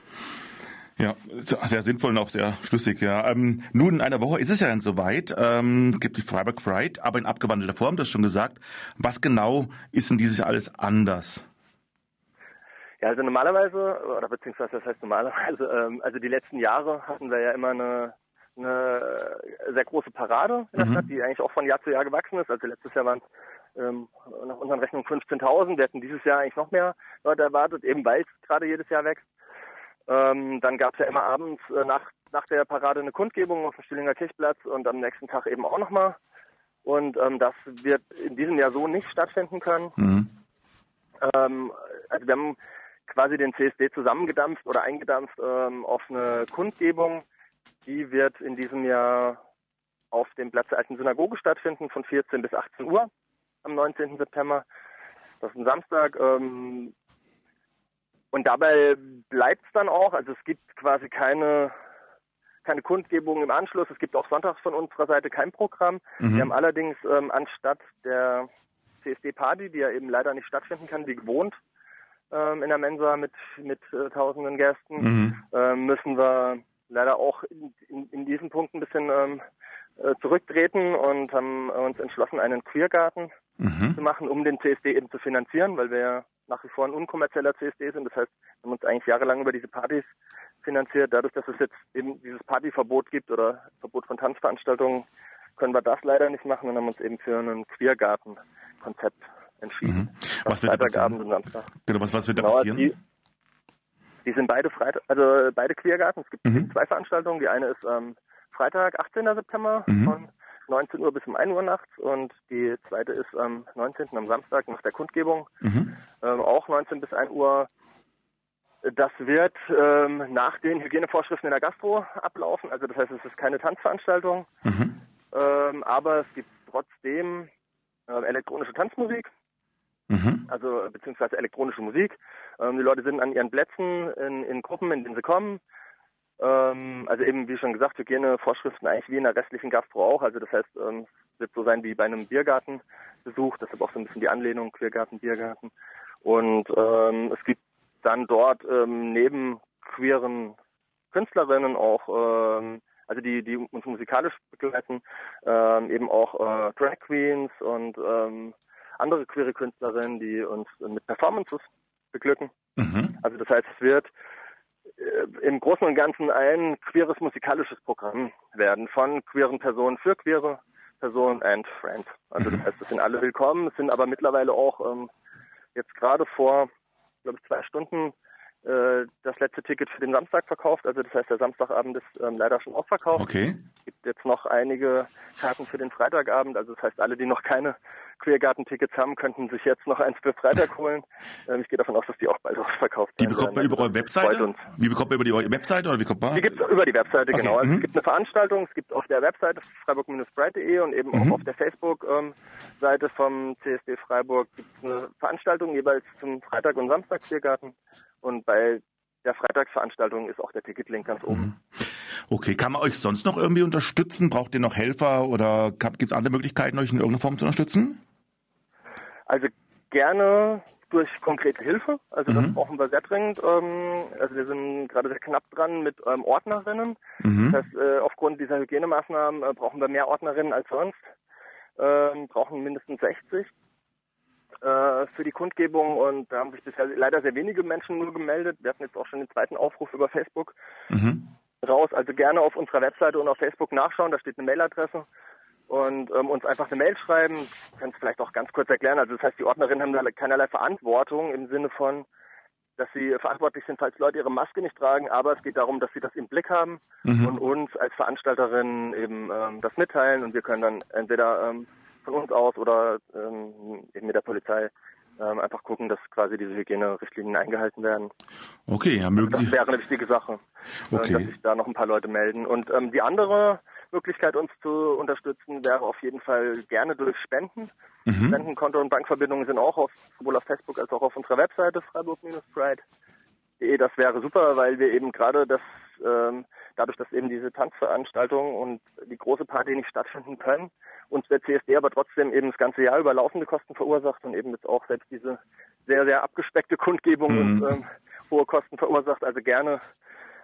C: Ja, sehr sinnvoll und auch sehr schlüssig, ja. Ähm, nun, in einer Woche ist es ja dann soweit, ähm, gibt die Freiburg Pride, aber in abgewandelter Form, das schon gesagt. Was genau ist denn dieses Jahr alles anders?
G: Ja, also normalerweise, oder beziehungsweise das heißt normalerweise, ähm, also die letzten Jahre hatten wir ja immer eine, eine sehr große Parade in der mhm. Stadt, die eigentlich auch von Jahr zu Jahr gewachsen ist. Also letztes Jahr waren es ähm, nach unseren Rechnungen 15.000. Wir hätten dieses Jahr eigentlich noch mehr Leute erwartet, eben weil es gerade jedes Jahr wächst. Ähm, dann gab es ja immer abends äh, nach, nach der Parade eine Kundgebung auf dem Stillinger Kirchplatz und am nächsten Tag eben auch nochmal. Und ähm, das wird in diesem Jahr so nicht stattfinden können. Mhm. Ähm, also wir haben quasi den CSD zusammengedampft oder eingedampft ähm, auf eine Kundgebung. Die wird in diesem Jahr auf dem Platz der alten Synagoge stattfinden von 14 bis 18 Uhr am 19. September. Das ist ein Samstag. Ähm, und dabei bleibt es dann auch. Also es gibt quasi keine, keine Kundgebung im Anschluss. Es gibt auch sonntags von unserer Seite kein Programm. Mhm. Wir haben allerdings ähm, anstatt der CSD-Party, die ja eben leider nicht stattfinden kann, wie gewohnt, ähm, in der Mensa mit, mit äh, tausenden Gästen, mhm. äh, müssen wir leider auch in, in, in diesem Punkt ein bisschen ähm, äh, zurücktreten und haben uns entschlossen, einen Queergarten mhm. zu machen, um den CSD eben zu finanzieren, weil wir ja nach wie vor ein unkommerzieller CSD sind. Das heißt, wir haben uns eigentlich jahrelang über diese Partys finanziert. Dadurch, dass es jetzt eben dieses Partyverbot gibt oder Verbot von Tanzveranstaltungen, können wir das leider nicht machen und haben uns eben für einen Queergarten-Konzept entschieden.
C: Mhm. Was wird da passieren? Und Samstag. Genau, was, was wird da genau, passieren?
G: Die, die sind beide Freitag, also beide Queergarten. Es gibt mhm. zwei Veranstaltungen. Die eine ist ähm, Freitag, 18. September mhm. von 19 Uhr bis um 1 Uhr nachts und die zweite ist am 19. am Samstag nach der Kundgebung, mhm. ähm, auch 19 bis 1 Uhr. Das wird ähm, nach den Hygienevorschriften in der Gastro ablaufen. Also das heißt, es ist keine Tanzveranstaltung, mhm. ähm, aber es gibt trotzdem äh, elektronische Tanzmusik. Mhm. Also beziehungsweise elektronische Musik. Ähm, die Leute sind an ihren Plätzen in, in Gruppen, in denen sie kommen. Ähm, also eben, wie schon gesagt, Hygienevorschriften eigentlich wie in der restlichen Gastro auch. Also das heißt, ähm, es wird so sein wie bei einem Biergartenbesuch. Deshalb auch so ein bisschen die Anlehnung, Queergarten, Biergarten. Und ähm, es gibt dann dort ähm, neben queeren Künstlerinnen auch, ähm, also die, die uns musikalisch begleiten, ähm, eben auch äh, Drag Queens und andere queere Künstlerinnen, die uns mit Performances beglücken. Mhm. Also das heißt, es wird im Großen und Ganzen ein queeres musikalisches Programm werden von queeren Personen für queere Personen and Friends. Also das mhm. heißt, es sind alle willkommen, es sind aber mittlerweile auch ähm, jetzt gerade vor, glaube ich, zwei Stunden äh, das letzte Ticket für den Samstag verkauft. Also das heißt, der Samstagabend ist ähm, leider schon ausverkauft.
C: Okay.
G: Es gibt jetzt noch einige Karten für den Freitagabend. Also das heißt, alle, die noch keine Queergarten-Tickets haben, könnten sich jetzt noch eins für Freitag holen. [laughs] Ähm, ich gehe davon aus, dass die auch bald ausverkauft
C: werden. Die bekommt man über eure Webseite? Wie bekommt man über die Webseite oder wie kommt man?
G: Die gibt es über die Webseite, okay. genau. Also mhm. Es gibt eine Veranstaltung, es gibt auf der Webseite freiburg-breit.de und eben mhm. auch auf der Facebook-Seite vom CSD Freiburg gibt es eine Veranstaltung jeweils zum Freitag und Samstag Queergarten. Und bei der Freitagsveranstaltung ist auch der Ticketlink ganz oben. Mhm.
C: Okay, kann man euch sonst noch irgendwie unterstützen? Braucht ihr noch Helfer oder gibt es andere Möglichkeiten, euch in irgendeiner Form zu unterstützen?
G: Also gerne durch konkrete Hilfe. Also das mhm. brauchen wir sehr dringend. Ähm, also wir sind gerade sehr knapp dran mit ähm, Ordnerinnen. Mhm. Das heißt, äh, aufgrund dieser Hygienemaßnahmen äh, brauchen wir mehr Ordnerinnen als sonst. Ähm, brauchen mindestens 60 äh, für die Kundgebung und da haben sich bisher leider sehr wenige Menschen nur gemeldet. Wir hatten jetzt auch schon den zweiten Aufruf über Facebook mhm. raus. Also gerne auf unserer Webseite und auf Facebook nachschauen, da steht eine Mailadresse und ähm, uns einfach eine Mail schreiben. Ich kann es vielleicht auch ganz kurz erklären. Also das heißt, die Ordnerinnen haben da keinerlei Verantwortung im Sinne von, dass sie verantwortlich sind, falls Leute ihre Maske nicht tragen, aber es geht darum, dass sie das im Blick haben mhm. und uns als Veranstalterin eben ähm, das mitteilen und wir können dann entweder ähm, von uns aus oder ähm, eben mit der Polizei ähm, einfach gucken, dass quasi diese Hygienerichtlinien eingehalten werden.
C: Okay, ja, mögen
G: also Das wäre eine wichtige Sache, äh, okay. äh, dass sich da noch ein paar Leute melden. Und ähm, die andere Möglichkeit, uns zu unterstützen, wäre auf jeden Fall gerne durch Spenden. Mhm. Spendenkonto und Bankverbindungen sind auch auf, sowohl auf Facebook als auch auf unserer Webseite freiburg-pride.de. Das wäre super, weil wir eben gerade das ähm, dadurch, dass eben diese Tanzveranstaltungen und die große Party nicht stattfinden können, uns der CSD aber trotzdem eben das ganze Jahr über laufende Kosten verursacht und eben jetzt auch selbst diese sehr, sehr abgespeckte Kundgebung mhm. und ähm, hohe Kosten verursacht. Also gerne,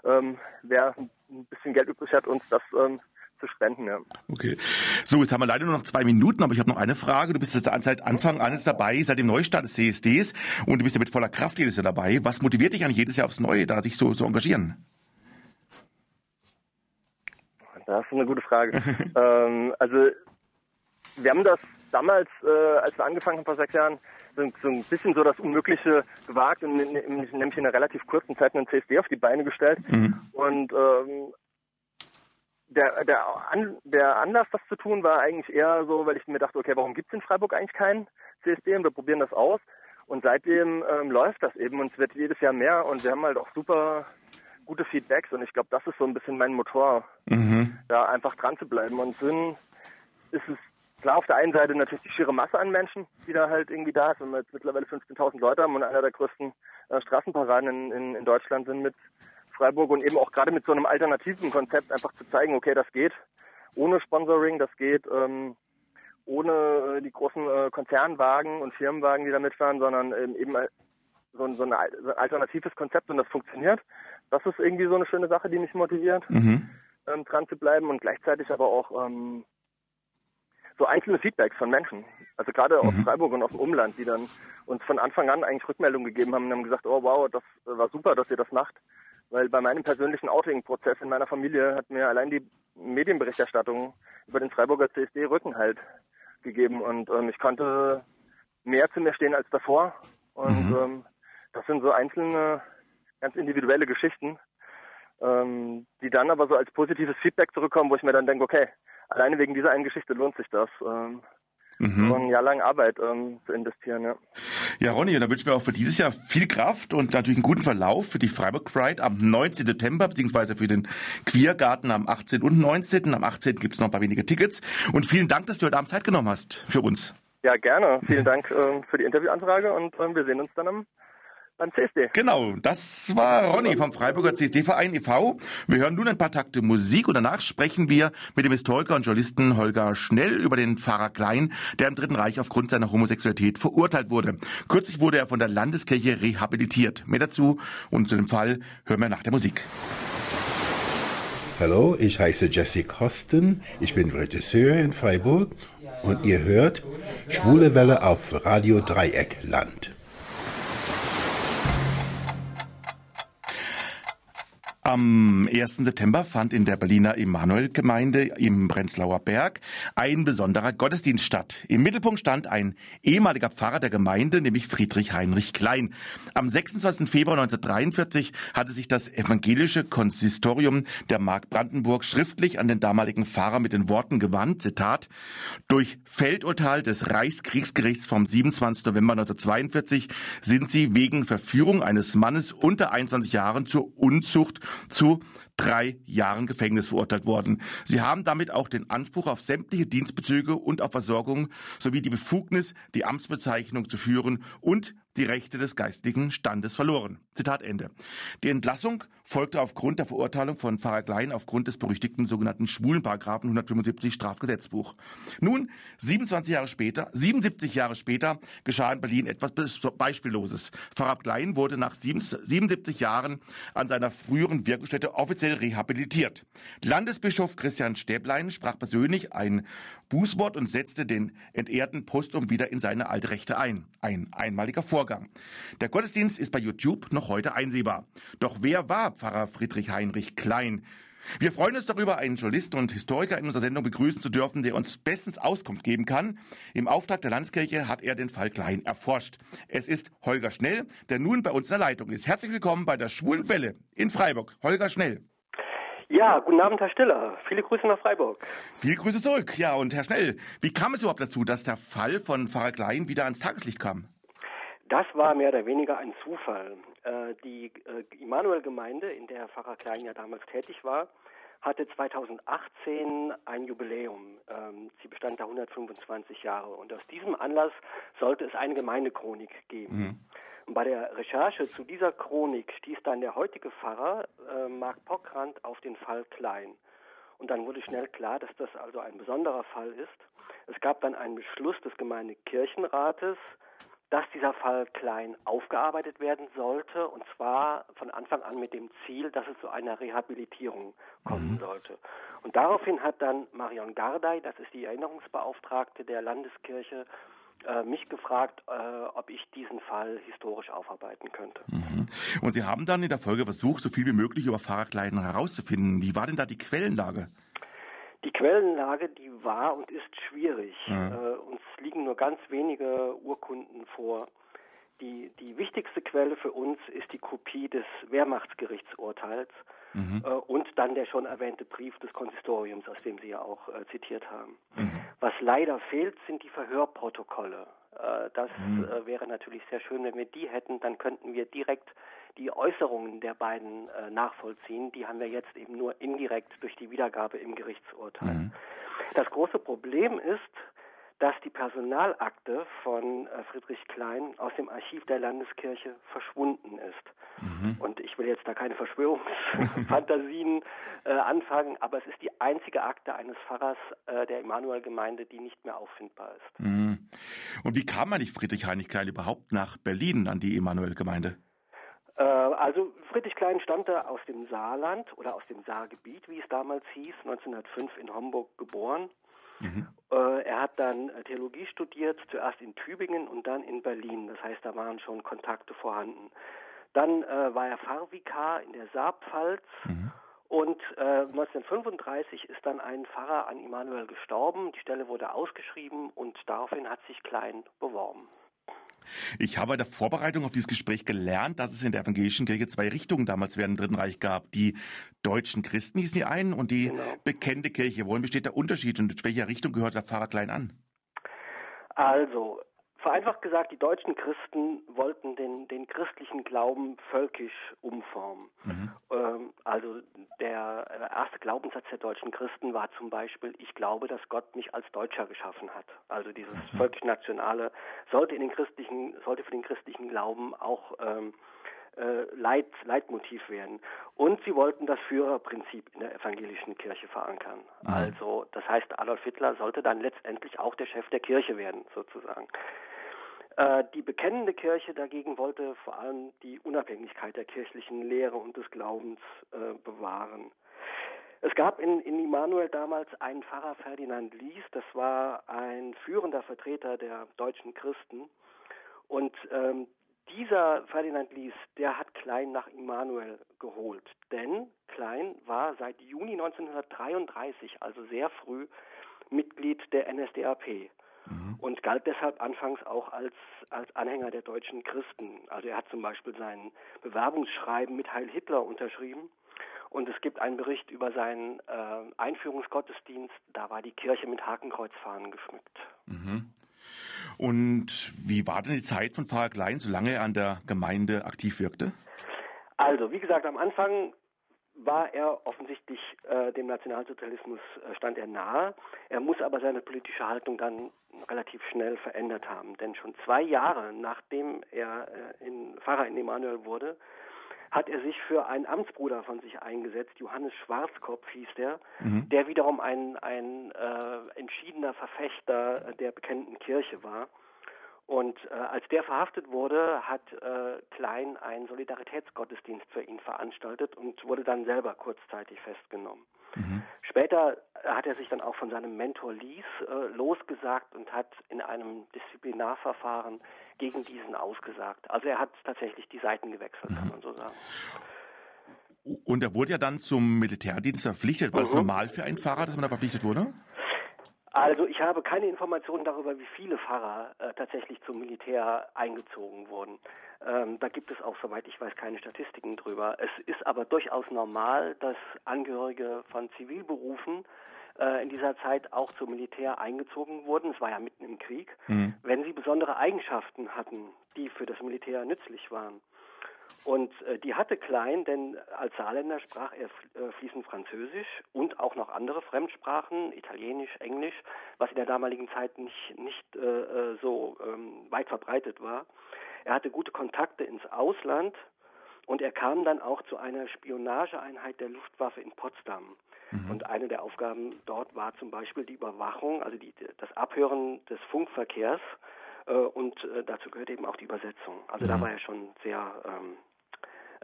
G: ähm, wer ein bisschen Geld übrig hat, uns das ähm, zu spenden. Ja.
C: Okay. So, jetzt haben wir leider nur noch zwei Minuten, aber ich habe noch eine Frage. Du bist seit Anfang an dabei, seit dem Neustart des CSDs und du bist ja mit voller Kraft jedes Jahr dabei. Was motiviert dich eigentlich jedes Jahr aufs Neue, da sich so, so engagieren?
G: Das ist eine gute Frage. [laughs] ähm, also wir haben das damals, äh, als wir angefangen haben vor sechs Jahren, so, so ein bisschen so das Unmögliche gewagt und nämlich in einer relativ kurzen Zeit einen CSD auf die Beine gestellt. Mhm. Und ähm, der, der, An, der Anlass, das zu tun, war eigentlich eher so, weil ich mir dachte, okay, warum gibt es in Freiburg eigentlich keinen CSD und wir probieren das aus. Und seitdem ähm, läuft das eben und es wird jedes Jahr mehr und wir haben halt auch super gute Feedbacks und ich glaube, das ist so ein bisschen mein Motor, mhm. da einfach dran zu bleiben. Und Sinn ist es klar auf der einen Seite natürlich die schiere Masse an Menschen, die da halt irgendwie da ist, wenn wir jetzt mittlerweile 15.000 Leute haben und einer der größten äh, Straßenparaden in, in, in Deutschland sind mit Freiburg und eben auch gerade mit so einem alternativen Konzept einfach zu zeigen, okay, das geht ohne Sponsoring, das geht ähm, ohne äh, die großen äh, Konzernwagen und Firmenwagen, die da mitfahren, sondern ähm, eben so, so, ein, so, ein, alternatives Konzept und das funktioniert. Das ist irgendwie so eine schöne Sache, die mich motiviert, mhm. ähm, dran zu bleiben und gleichzeitig aber auch ähm, so einzelne Feedbacks von Menschen, also gerade mhm. aus Freiburg und aus dem Umland, die dann uns von Anfang an eigentlich Rückmeldungen gegeben haben und haben gesagt, oh wow, das war super, dass ihr das macht. Weil bei meinem persönlichen Outing-Prozess in meiner Familie hat mir allein die Medienberichterstattung über den Freiburger CSD Rückenhalt gegeben und ähm, ich konnte mehr zu mir stehen als davor. Und mhm. ähm, das sind so einzelne, ganz individuelle Geschichten, ähm, die dann aber so als positives Feedback zurückkommen, wo ich mir dann denke, okay, alleine wegen dieser einen Geschichte lohnt sich das. Ähm, mhm. so ein Jahr lang Arbeit ähm, zu investieren. Ja.
C: ja, Ronny, und da wünsche ich mir auch für dieses Jahr viel Kraft und natürlich einen guten Verlauf für die Freiburg Pride am 19. September, beziehungsweise für den Queergarten am 18. und 19. Am 18. gibt es noch ein paar wenige Tickets. Und vielen Dank, dass du heute Abend Zeit genommen hast für uns.
G: Ja, gerne. Vielen Dank äh, für die Interviewanfrage und äh, wir sehen uns dann am beim CSD.
C: Genau, das war Ronny vom Freiburger CSD-Verein e.V. Wir hören nun ein paar Takte Musik und danach sprechen wir mit dem Historiker und Journalisten Holger Schnell über den Pfarrer Klein, der im Dritten Reich aufgrund seiner Homosexualität verurteilt wurde. Kürzlich wurde er von der Landeskirche rehabilitiert. Mehr dazu und zu dem Fall hören wir nach der Musik.
H: Hallo, ich heiße Jesse Kosten, ich bin Regisseur in Freiburg und ihr hört Schwule Welle auf Radio Dreieckland.
C: Am 1. September fand in der Berliner Emanuelgemeinde im Prenzlauer Berg ein besonderer Gottesdienst statt. Im Mittelpunkt stand ein ehemaliger Pfarrer der Gemeinde, nämlich Friedrich Heinrich Klein. Am 26. Februar 1943 hatte sich das evangelische Konsistorium der Mark Brandenburg schriftlich an den damaligen Pfarrer mit den Worten gewandt, Zitat, durch Feldurteil des Reichskriegsgerichts vom 27. November 1942 sind sie wegen Verführung eines Mannes unter 21 Jahren zur Unzucht zu drei Jahren Gefängnis verurteilt worden. Sie haben damit auch den Anspruch auf sämtliche Dienstbezüge und auf Versorgung sowie die Befugnis, die Amtsbezeichnung zu führen und die Rechte des geistlichen Standes verloren. Zitat Ende. Die Entlassung folgte aufgrund der Verurteilung von Pfarrer Klein aufgrund des berüchtigten sogenannten Schwulenparagraphen 175 Strafgesetzbuch. Nun, 27 Jahre später, 77 Jahre später, geschah in Berlin etwas Beispielloses. Pfarrer Klein wurde nach 77 Jahren an seiner früheren Wirkungsstätte offiziell rehabilitiert. Landesbischof Christian Stäblein sprach persönlich ein Bußwort und setzte den entehrten Postum wieder in seine alte Rechte ein. Ein einmaliger Vorgang. Der Gottesdienst ist bei YouTube noch heute einsehbar. Doch wer war Pfarrer Friedrich Heinrich Klein? Wir freuen uns darüber, einen Journalisten und Historiker in unserer Sendung begrüßen zu dürfen, der uns bestens Auskunft geben kann. Im Auftrag der Landeskirche hat er den Fall Klein erforscht. Es ist Holger Schnell, der nun bei uns in der Leitung ist. Herzlich willkommen bei der Schwulen Welle in Freiburg. Holger Schnell.
I: Ja, guten Abend, Herr Stiller. Viele Grüße nach Freiburg.
C: Viele Grüße zurück. Ja, und Herr Schnell, wie kam es überhaupt dazu, dass der Fall von Pfarrer Klein wieder ans Tageslicht kam?
I: Das war mehr oder weniger ein Zufall. Äh, die äh, Immanuel-Gemeinde, in der Pfarrer Klein ja damals tätig war, hatte 2018 ein Jubiläum. Ähm, sie bestand da 125 Jahre. Und aus diesem Anlass sollte es eine Gemeindechronik geben. Mhm. Und bei der Recherche zu dieser Chronik stieß dann der heutige Pfarrer äh, Mark Pockrand auf den Fall Klein. Und dann wurde schnell klar, dass das also ein besonderer Fall ist. Es gab dann einen Beschluss des Gemeindekirchenrates, dass dieser Fall Klein aufgearbeitet werden sollte, und zwar von Anfang an mit dem Ziel, dass es zu einer Rehabilitierung kommen mhm. sollte. Und daraufhin hat dann Marion Gardei, das ist die Erinnerungsbeauftragte der Landeskirche, äh, mich gefragt, äh, ob ich diesen Fall historisch aufarbeiten könnte.
C: Mhm. Und Sie haben dann in der Folge versucht, so viel wie möglich über Pfarrer Klein herauszufinden. Wie war denn da die Quellenlage?
I: Die Quellenlage, die war und ist schwierig. Mhm. Äh, uns liegen nur ganz wenige Urkunden vor. Die, die wichtigste Quelle für uns ist die Kopie des Wehrmachtsgerichtsurteils mhm. äh, und dann der schon erwähnte Brief des Konsistoriums, aus dem Sie ja auch äh, zitiert haben. Mhm. Was leider fehlt, sind die Verhörprotokolle. Äh, das mhm. Äh, wäre natürlich sehr schön, wenn wir die hätten, dann könnten wir direkt die Äußerungen der beiden äh, nachvollziehen. Die haben wir jetzt eben nur indirekt durch die Wiedergabe im Gerichtsurteil. Mhm. Das große Problem ist, dass die Personalakte von äh, Friedrich Klein aus dem Archiv der Landeskirche verschwunden ist. Mhm. Und ich will jetzt da keine Verschwörungsfantasien [laughs] äh, anfangen, aber es ist die einzige Akte eines Pfarrers äh, der Emanuelgemeinde, die nicht mehr auffindbar ist.
C: Mhm. Und wie kam eigentlich Friedrich Heinrich Klein überhaupt nach Berlin an die Emanuelgemeinde?
I: Äh, also Friedrich Klein stammte aus dem Saarland oder aus dem Saargebiet, wie es damals hieß, 1905 in Homburg geboren. Mhm. Äh, er hat dann äh, Theologie studiert, zuerst in Tübingen und dann in Berlin. Das heißt, da waren schon Kontakte vorhanden. Dann äh, war er Pfarrvikar in der Saarpfalz. Mhm. Und äh, 1935 ist dann ein Pfarrer an Immanuel gestorben. Die Stelle wurde ausgeschrieben und daraufhin hat sich Klein beworben.
C: Ich habe bei der Vorbereitung auf dieses Gespräch gelernt, dass es in der evangelischen Kirche zwei Richtungen damals während dem Dritten Reich gab. Die deutschen Christen hießen die einen und die genau. bekennende Kirche. Worin besteht der Unterschied und in welcher Richtung gehört der Pfarrer Klein an?
I: Also, Vereinfacht gesagt, die deutschen Christen wollten den, den christlichen Glauben völkisch umformen. Mhm. Ähm, also der erste Glaubenssatz der deutschen Christen war zum Beispiel, ich glaube, dass Gott mich als Deutscher geschaffen hat. Also dieses mhm. völkisch-nationale sollte in den christlichen, sollte für den christlichen Glauben auch ähm, äh, Leit, Leitmotiv werden. Und sie wollten das Führerprinzip in der evangelischen Kirche verankern. Mhm. Also das heißt, Adolf Hitler sollte dann letztendlich auch der Chef der Kirche werden, sozusagen. Äh, die bekennende Kirche dagegen wollte vor allem die Unabhängigkeit der kirchlichen Lehre und des Glaubens äh, bewahren. Es gab in, in Immanuel damals einen Pfarrer Ferdinand Lies, das war ein führender Vertreter der deutschen Christen. Und ähm, dieser Ferdinand Lies, der hat Klein nach Immanuel geholt. Denn Klein war seit Juni 1933, also sehr früh, Mitglied der NSDAP mhm. und galt deshalb anfangs auch als, als Anhänger der deutschen Christen. Also er hat zum Beispiel sein Bewerbungsschreiben mit Heil Hitler unterschrieben. Und es gibt einen Bericht über seinen äh, Einführungsgottesdienst. Da war die Kirche mit Hakenkreuzfahnen geschmückt.
C: Mhm. Und wie war denn die Zeit von Pfarrer Klein, solange er an der Gemeinde aktiv wirkte?
I: Also, wie gesagt, am Anfang war er offensichtlich äh, dem Nationalsozialismus äh, stand er nahe. Er muss aber seine politische Haltung dann relativ schnell verändert haben, denn schon zwei Jahre nachdem er äh, in Pfarrer in Emanuel wurde, hat er sich für einen Amtsbruder von sich eingesetzt, Johannes Schwarzkopf hieß der, mhm. der wiederum ein, ein äh, entschiedener Verfechter der bekannten Kirche war. Und äh, als der verhaftet wurde, hat äh, Klein einen Solidaritätsgottesdienst für ihn veranstaltet und wurde dann selber kurzzeitig festgenommen. Mhm. Später hat er sich dann auch von seinem Mentor Lies äh, losgesagt und hat in einem Disziplinarverfahren gegen diesen ausgesagt. Also er hat tatsächlich die Seiten gewechselt, mhm. kann man so sagen.
C: Und er wurde ja dann zum Militärdienst verpflichtet. War mhm. das normal für einen Fahrer, dass man da verpflichtet wurde?
I: Also ich habe keine Informationen darüber, wie viele Pfarrer äh, tatsächlich zum Militär eingezogen wurden. Ähm, da gibt es auch, soweit ich weiß, keine Statistiken drüber. Es ist aber durchaus normal, dass Angehörige von Zivilberufen äh, in dieser Zeit auch zum Militär eingezogen wurden. Es war ja mitten im Krieg, mhm. wenn sie besondere Eigenschaften hatten, die für das Militär nützlich waren. Und äh, die hatte Klein, denn als Saarländer sprach er äh, fließend Französisch und auch noch andere Fremdsprachen, Italienisch, Englisch, was in der damaligen Zeit nicht, nicht äh, äh, so ähm, weit verbreitet war. Er hatte gute Kontakte ins Ausland und er kam dann auch zu einer Spionageeinheit der Luftwaffe in Potsdam. Mhm. Und eine der Aufgaben dort war zum Beispiel die Überwachung, also die, das Abhören des Funkverkehrs und äh, dazu gehört eben auch die Übersetzung. Also mhm. da war er schon sehr, ähm,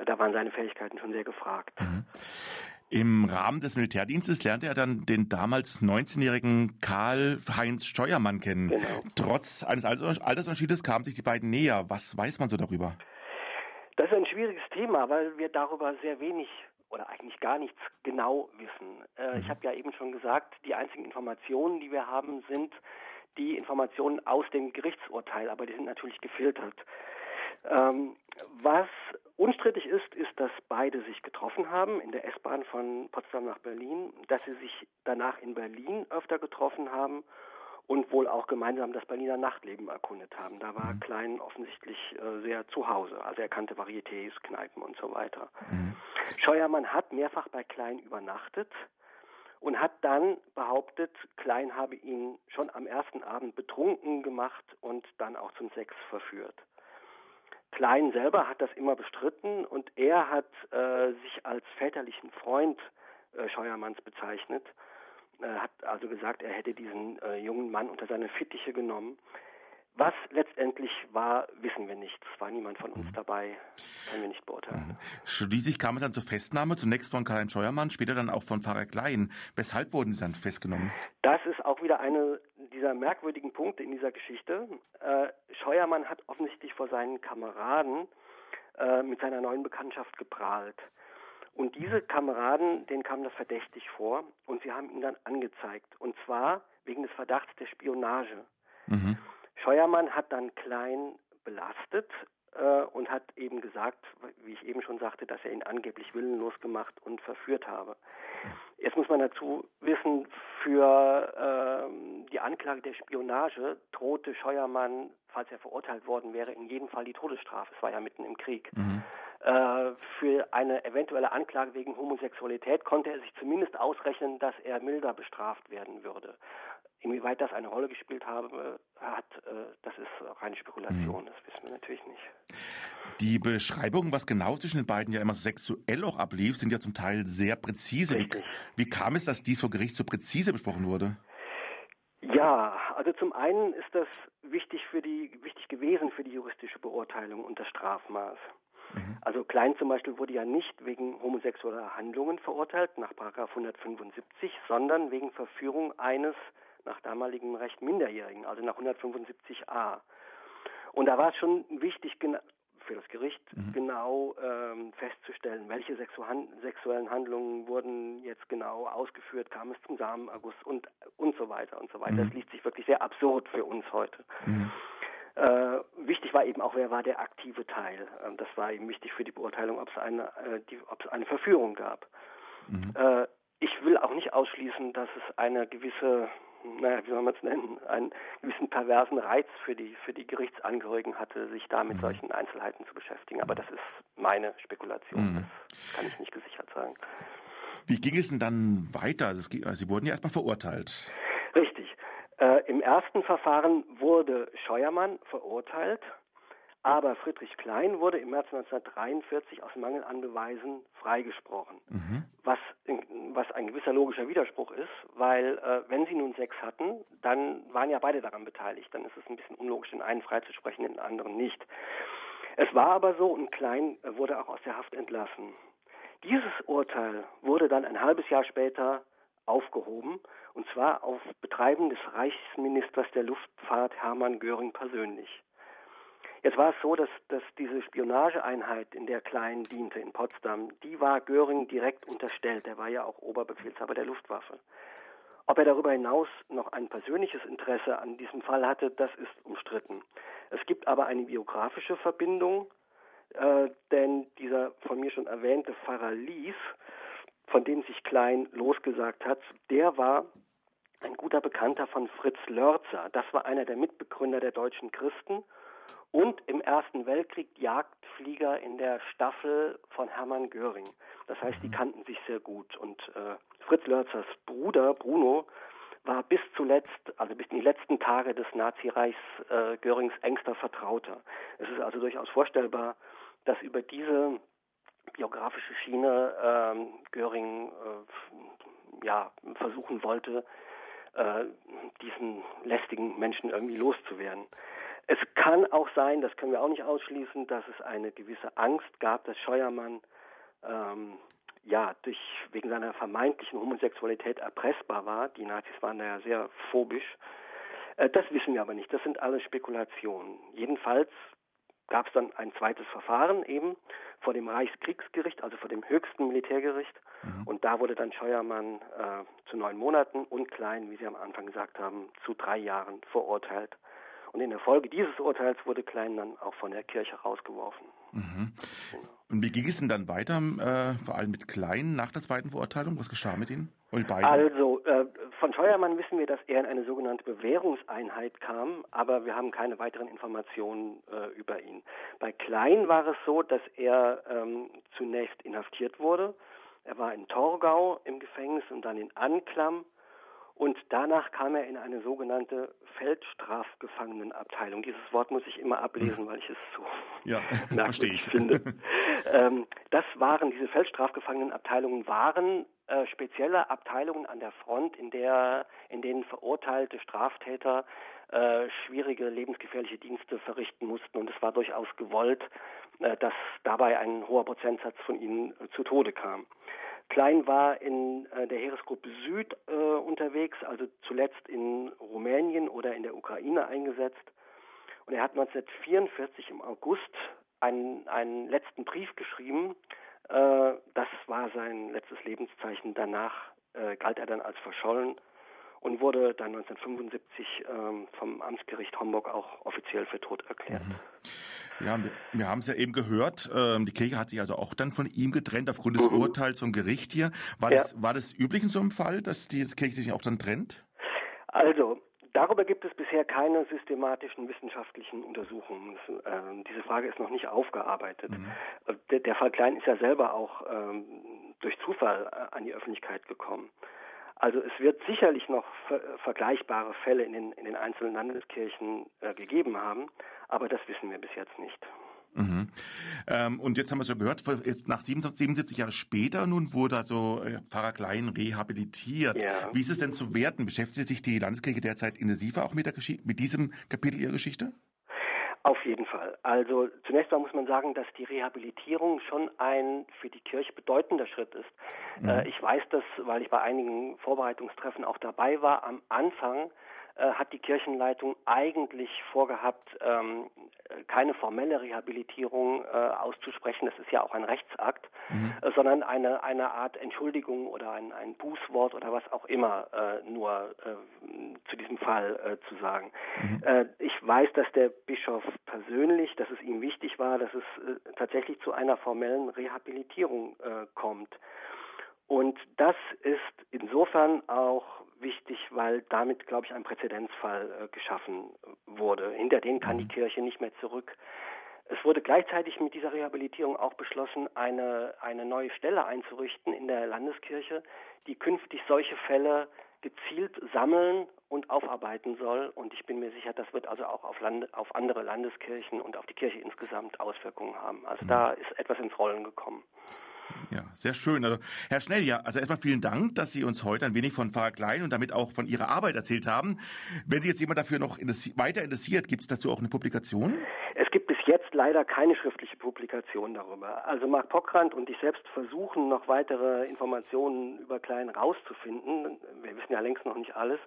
I: da waren seine Fähigkeiten schon sehr gefragt.
C: Mhm. Im Rahmen des Militärdienstes lernte er dann den damals 19-jährigen Karl-Heinz Steuermann kennen. Genau. Trotz eines Altersunterschiedes kamen sich die beiden näher. Was weiß man so darüber?
I: Das ist ein schwieriges Thema, weil wir darüber sehr wenig oder eigentlich gar nichts genau wissen. Äh, ich mhm. habe ja eben schon gesagt, die einzigen Informationen, die wir haben, sind die Informationen aus dem Gerichtsurteil, aber die sind natürlich gefiltert. Ähm, was unstrittig ist, ist, dass beide sich getroffen haben in der S-Bahn von Potsdam nach Berlin, dass sie sich danach in Berlin öfter getroffen haben und wohl auch gemeinsam das Berliner Nachtleben erkundet haben. Da war mhm. Klein offensichtlich äh, sehr zu Hause. Also er kannte Varietés, Kneipen und so weiter. Mhm. Scheuermann hat mehrfach bei Klein übernachtet und hat dann behauptet, Klein habe ihn schon am ersten Abend betrunken gemacht und dann auch zum Sex verführt. Klein selber hat das immer bestritten und er hat äh, sich als väterlichen Freund äh, Scheuermanns bezeichnet äh, hat also gesagt, er hätte diesen äh, jungen Mann unter seine Fittiche genommen. Was letztendlich war, wissen wir nicht. Es war niemand von uns mhm. dabei, können wir nicht beurteilen. Mhm.
C: Schließlich kam es dann zur Festnahme, zunächst von Karl-Heinz Scheuermann, später dann auch von Pfarrer Klein. Weshalb wurden sie dann festgenommen?
I: Das ist auch wieder einer dieser merkwürdigen Punkte in dieser Geschichte. Äh, Scheuermann hat offensichtlich vor seinen Kameraden äh, mit seiner neuen Bekanntschaft geprahlt. Und diese Kameraden, denen kam das verdächtig vor und sie haben ihn dann angezeigt. Und zwar wegen des Verdachts der Spionage. Mhm. Scheuermann hat dann Klein belastet äh, und hat eben gesagt, wie ich eben schon sagte, dass er ihn angeblich willenlos gemacht und verführt habe. Jetzt muss man dazu wissen, für äh, die Anklage der Spionage drohte Scheuermann, falls er verurteilt worden wäre, in jedem Fall die Todesstrafe. Es war ja mitten im Krieg. Mhm. Äh, für eine eventuelle Anklage wegen Homosexualität konnte er sich zumindest ausrechnen, dass er milder bestraft werden würde. Inwieweit das eine Rolle gespielt habe, hat, äh, das ist reine Spekulation, mhm. das wissen wir natürlich nicht.
C: Die Beschreibungen, was genau zwischen den beiden ja immer so sexuell auch ablief, sind ja zum Teil sehr präzise. Wie, wie kam es, dass dies vor Gericht so präzise besprochen wurde?
I: Ja, also zum einen ist das wichtig für die wichtig gewesen für die juristische Beurteilung und das Strafmaß. Mhm. Also Klein zum Beispiel wurde ja nicht wegen homosexueller Handlungen verurteilt nach 175, sondern wegen Verführung eines nach damaligem Recht Minderjährigen, also nach 175a. Und da war es schon wichtig für das Gericht mhm. genau ähm, festzustellen, welche sexuellen Handlungen wurden jetzt genau ausgeführt, kam es zum Samenerguss und und so weiter und so weiter. Mhm. Das liest sich wirklich sehr absurd für uns heute. Mhm. Äh, wichtig war eben auch, wer war der aktive Teil. Ähm, das war eben wichtig für die Beurteilung, ob es eine, äh, die, ob es eine Verführung gab. Mhm. Äh, ich will auch nicht ausschließen, dass es eine gewisse, naja, wie soll man es nennen, einen gewissen perversen Reiz für die, für die Gerichtsangehörigen hatte, sich da mit mhm. solchen Einzelheiten zu beschäftigen. Aber das ist meine Spekulation. Mhm. Das kann ich nicht gesichert sagen.
C: Wie ging es denn dann weiter? Also, also Sie wurden ja erstmal verurteilt.
I: Richtig. Äh, Im ersten Verfahren wurde Scheuermann verurteilt, aber Friedrich Klein wurde im März 1943 aus Mangel an Beweisen freigesprochen, mhm. was, was ein gewisser logischer Widerspruch ist, weil äh, wenn sie nun sechs hatten, dann waren ja beide daran beteiligt. Dann ist es ein bisschen unlogisch, den einen freizusprechen, den anderen nicht. Es war aber so und Klein wurde auch aus der Haft entlassen. Dieses Urteil wurde dann ein halbes Jahr später aufgehoben, und zwar auf Betreiben des Reichsministers der Luftfahrt Hermann Göring persönlich. Jetzt war es so, dass, dass diese Spionageeinheit, in der Klein diente in Potsdam, die war Göring direkt unterstellt. Er war ja auch Oberbefehlshaber der Luftwaffe. Ob er darüber hinaus noch ein persönliches Interesse an diesem Fall hatte, das ist umstritten. Es gibt aber eine biografische Verbindung, äh, denn dieser von mir schon erwähnte Pfarrer Lies von dem sich Klein losgesagt hat, der war ein guter Bekannter von Fritz Lörzer. Das war einer der Mitbegründer der deutschen Christen und im Ersten Weltkrieg Jagdflieger in der Staffel von Hermann Göring. Das heißt, die mhm. kannten sich sehr gut. Und äh, Fritz Lörzers Bruder Bruno war bis zuletzt, also bis in die letzten Tage des Nazireichs äh, Görings engster Vertrauter. Es ist also durchaus vorstellbar, dass über diese biografische Schiene ähm, Göring äh, ja, versuchen wollte, äh, diesen lästigen Menschen irgendwie loszuwerden. Es kann auch sein, das können wir auch nicht ausschließen, dass es eine gewisse Angst gab, dass Scheuermann ähm, ja durch wegen seiner vermeintlichen Homosexualität erpressbar war. Die Nazis waren da ja sehr phobisch. Äh, das wissen wir aber nicht. Das sind alles Spekulationen. Jedenfalls gab es dann ein zweites Verfahren eben vor dem Reichskriegsgericht, also vor dem höchsten Militärgericht. Mhm. Und da wurde dann Scheuermann äh, zu neun Monaten und Klein, wie Sie am Anfang gesagt haben, zu drei Jahren verurteilt. Und in der Folge dieses Urteils wurde Klein dann auch von der Kirche rausgeworfen.
C: Mhm. Und wie ging es denn dann weiter, äh, vor allem mit Klein, nach der zweiten Verurteilung? Was geschah mit Ihnen?
I: Also, äh, von Scheuermann wissen wir, dass er in eine sogenannte Bewährungseinheit kam, aber wir haben keine weiteren Informationen äh, über ihn. Bei Klein war es so, dass er ähm, zunächst inhaftiert wurde. Er war in Torgau im Gefängnis und dann in Anklam und danach kam er in eine sogenannte Feldstrafgefangenenabteilung. Dieses Wort muss ich immer ablesen, weil ich es so [laughs]
C: ja, merkwürdig
I: finde. ähm, das waren, diese Feldstrafgefangenenabteilungen waren äh, spezielle Abteilungen an der Front, in der, in denen verurteilte Straftäter äh, schwierige, lebensgefährliche Dienste verrichten mussten. Und es war durchaus gewollt, äh, dass dabei ein hoher Prozentsatz von ihnen äh, zu Tode kam. Klein war in äh, der Heeresgruppe Süd äh, unterwegs, also zuletzt in Rumänien oder in der Ukraine eingesetzt. Und er hat 1944 im August einen, einen letzten Brief geschrieben. Äh, das war sein letztes Lebenszeichen. Danach äh, galt er dann als verschollen und wurde dann 1975 ähm, vom Amtsgericht Homburg auch offiziell für tot erklärt. Mhm.
C: Ja, wir, wir haben es ja eben gehört. Ähm, die Kirche hat sich also auch dann von ihm getrennt aufgrund des mhm. Urteils vom Gericht hier. War, ja. das, war das üblich in so einem Fall, dass die Kirche sich auch dann trennt?
I: Also, Darüber gibt es bisher keine systematischen wissenschaftlichen Untersuchungen. Ähm, diese Frage ist noch nicht aufgearbeitet. Mhm. Der, der, Fall Klein ist ja selber auch ähm, durch Zufall äh, an die Öffentlichkeit gekommen. Also es wird sicherlich noch ver vergleichbare Fälle in den, in den einzelnen Landeskirchen äh, gegeben haben, aber das wissen wir bis jetzt nicht.
C: Mhm. Ähm, und jetzt haben wir es ja gehört, nach 77 Jahre später nun wurde also äh, Pfarrer Klein rehabilitiert. Ja. Wie ist es denn zu werten? Beschäftigt sich die Landeskirche derzeit intensiver auch mit, der mit diesem Kapitel ihrer Geschichte?
I: Auf jeden Fall. Also zunächst mal muss man sagen, dass die Rehabilitierung schon ein für die Kirche bedeutender Schritt ist. Mhm. Äh, ich weiß das, weil ich bei einigen Vorbereitungstreffen auch dabei war. Am Anfang hat die Kirchenleitung eigentlich vorgehabt, ähm, keine formelle Rehabilitierung äh, auszusprechen, das ist ja auch ein Rechtsakt, mhm. äh, sondern eine, eine Art Entschuldigung oder ein, ein Bußwort oder was auch immer äh, nur äh, zu diesem Fall äh, zu sagen. Mhm. Äh, ich weiß, dass der Bischof persönlich, dass es ihm wichtig war, dass es tatsächlich zu einer formellen Rehabilitierung kommt. Und das ist insofern auch wichtig, weil damit, glaube ich, ein Präzedenzfall äh, geschaffen wurde. Hinter den kann die mhm. Kirche nicht mehr zurück. Es wurde gleichzeitig mit dieser Rehabilitierung auch beschlossen, eine, eine neue Stelle einzurichten in der Landeskirche, die künftig solche Fälle gezielt sammeln und aufarbeiten soll. Und ich bin mir sicher, das wird also auch auf, Lande, auf andere Landeskirchen und auf die Kirche insgesamt Auswirkungen haben. Also mhm. da ist etwas ins Rollen gekommen.
C: Ja, sehr schön. Also, Herr Schnell, ja, also erstmal vielen Dank, dass Sie uns heute ein wenig von Pfarrer Klein und damit auch von Ihrer Arbeit erzählt haben. Wenn sich jetzt jemand dafür noch weiter interessiert, gibt es dazu auch eine Publikation?
I: Es gibt bis jetzt leider keine schriftliche Publikation darüber. Also Marc Pockrand und ich selbst versuchen noch weitere Informationen über Klein rauszufinden. Wir wissen ja längst noch nicht alles.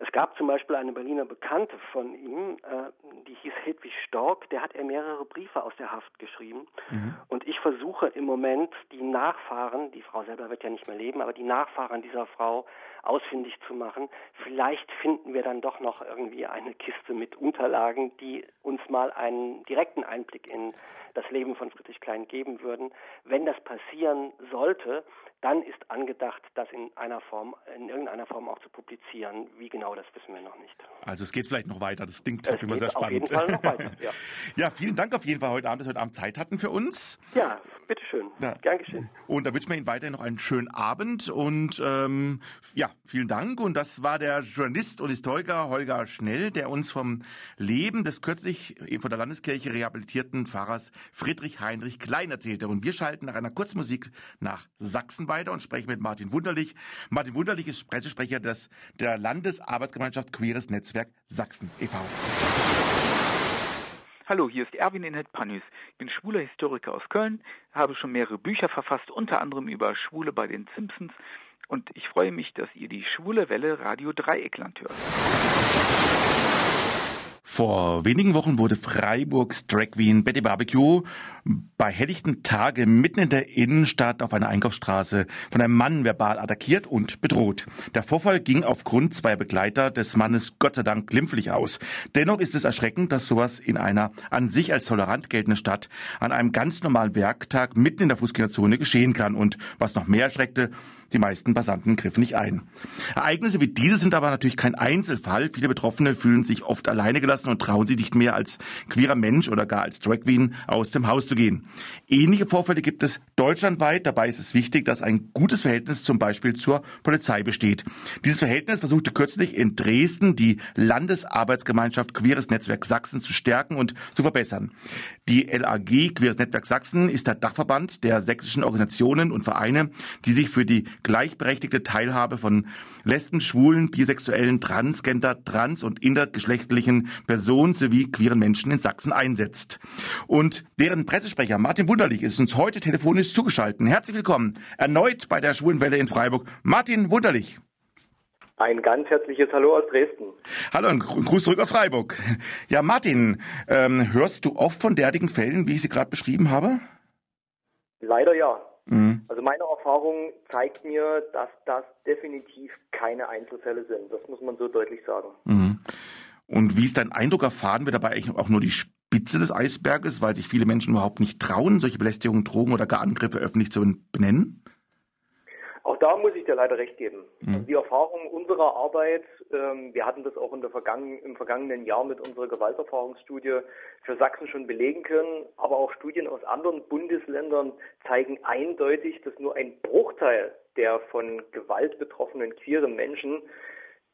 I: Es gab zum Beispiel eine Berliner Bekannte von ihm, äh, die hieß Hedwig Stork, der hat er mehrere Briefe aus der Haft geschrieben. Mhm. Und ich versuche im Moment die Nachfahren, die Frau selber wird ja nicht mehr leben, aber die Nachfahren dieser Frau ausfindig zu machen. Vielleicht finden wir dann doch noch irgendwie eine Kiste mit Unterlagen, die uns mal einen direkten Einblick in das Leben von Friedrich Klein geben würden. Wenn das passieren sollte, dann ist angedacht, das in einer Form, in irgendeiner Form auch zu publizieren. Wie genau, das wissen wir noch nicht.
C: Also es geht vielleicht noch weiter. Das klingt sehr spannend.
I: Auf jeden Fall noch weiter, ja. [laughs]
C: ja, vielen Dank auf jeden Fall heute Abend, dass Sie heute Abend Zeit hatten für uns.
I: Ja, bitteschön. Ja. Gern geschehen.
C: Und da wünschen wir Ihnen weiterhin noch einen schönen Abend und ähm, ja, vielen Dank. Und das war der Journalist und Historiker Holger Schnell, der uns vom Leben des kürzlich von der Landeskirche rehabilitierten Pfarrers Friedrich Heinrich Klein erzählte. Und wir schalten nach einer Kurzmusik nach Sachsen weiter und sprechen mit Martin Wunderlich. Martin Wunderlich ist Pressesprecher des, der Landesarbeitsgemeinschaft Queeres Netzwerk Sachsen e.V.
J: Hallo, hier ist Erwin Inhet Panus. Ich bin schwuler Historiker aus Köln, habe schon mehrere Bücher verfasst, unter anderem über Schwule bei den Simpsons. Und ich freue mich, dass ihr die Schwule Welle Radio Dreieckland hört.
C: Vor wenigen Wochen wurde Freiburgs Drag Queen Betty Barbecue bei helllichten Tage mitten in der Innenstadt auf einer Einkaufsstraße von einem Mann verbal attackiert und bedroht. Der Vorfall ging aufgrund zweier Begleiter des Mannes Gott sei Dank glimpflich aus. Dennoch ist es erschreckend, dass sowas in einer an sich als tolerant geltenden Stadt an einem ganz normalen Werktag mitten in der Fußgängerzone geschehen kann. Und was noch mehr erschreckte, die meisten Passanten griffen nicht ein. Ereignisse wie diese sind aber natürlich kein Einzelfall. Viele Betroffene fühlen sich oft alleine gelassen und trauen sich nicht mehr als queerer Mensch oder gar als Drag Queen aus dem Haus zu gehen. Ähnliche Vorfälle gibt es deutschlandweit. Dabei ist es wichtig, dass ein gutes Verhältnis zum Beispiel zur Polizei besteht. Dieses Verhältnis versuchte kürzlich in Dresden die Landesarbeitsgemeinschaft Queeres Netzwerk Sachsen zu stärken und zu verbessern. Die LAG Queeres Netzwerk Sachsen ist der Dachverband der sächsischen Organisationen und Vereine, die sich für die gleichberechtigte Teilhabe von Lesben, Schwulen, Bisexuellen, Transgender, Trans- und intergeschlechtlichen Personen sowie queeren Menschen in Sachsen einsetzt. Und deren Pressesprecher Martin Wunderlich ist uns heute telefonisch zugeschaltet. Herzlich willkommen erneut bei der Schwulenwelle in Freiburg. Martin Wunderlich.
K: Ein ganz herzliches Hallo aus Dresden.
C: Hallo und Gruß zurück aus Freiburg. Ja, Martin, ähm, hörst du oft von derartigen Fällen, wie ich sie gerade beschrieben habe?
K: Leider ja. Mhm. Also meine Erfahrung zeigt mir, dass das definitiv keine Einzelfälle sind. Das muss man so deutlich sagen.
C: Mhm. Und wie ist dein Eindruck? Erfahren wir dabei eigentlich auch nur die Spitze des Eisberges, weil sich viele Menschen überhaupt nicht trauen, solche Belästigungen, Drogen oder gar Angriffe öffentlich zu benennen?
K: Auch da muss ich dir leider recht geben. Mhm. Die Erfahrung unserer Arbeit, ähm, wir hatten das auch in der vergangen, im vergangenen Jahr mit unserer Gewalterfahrungsstudie für Sachsen schon belegen können, aber auch Studien aus anderen Bundesländern zeigen eindeutig, dass nur ein Bruchteil der von Gewalt betroffenen queeren Menschen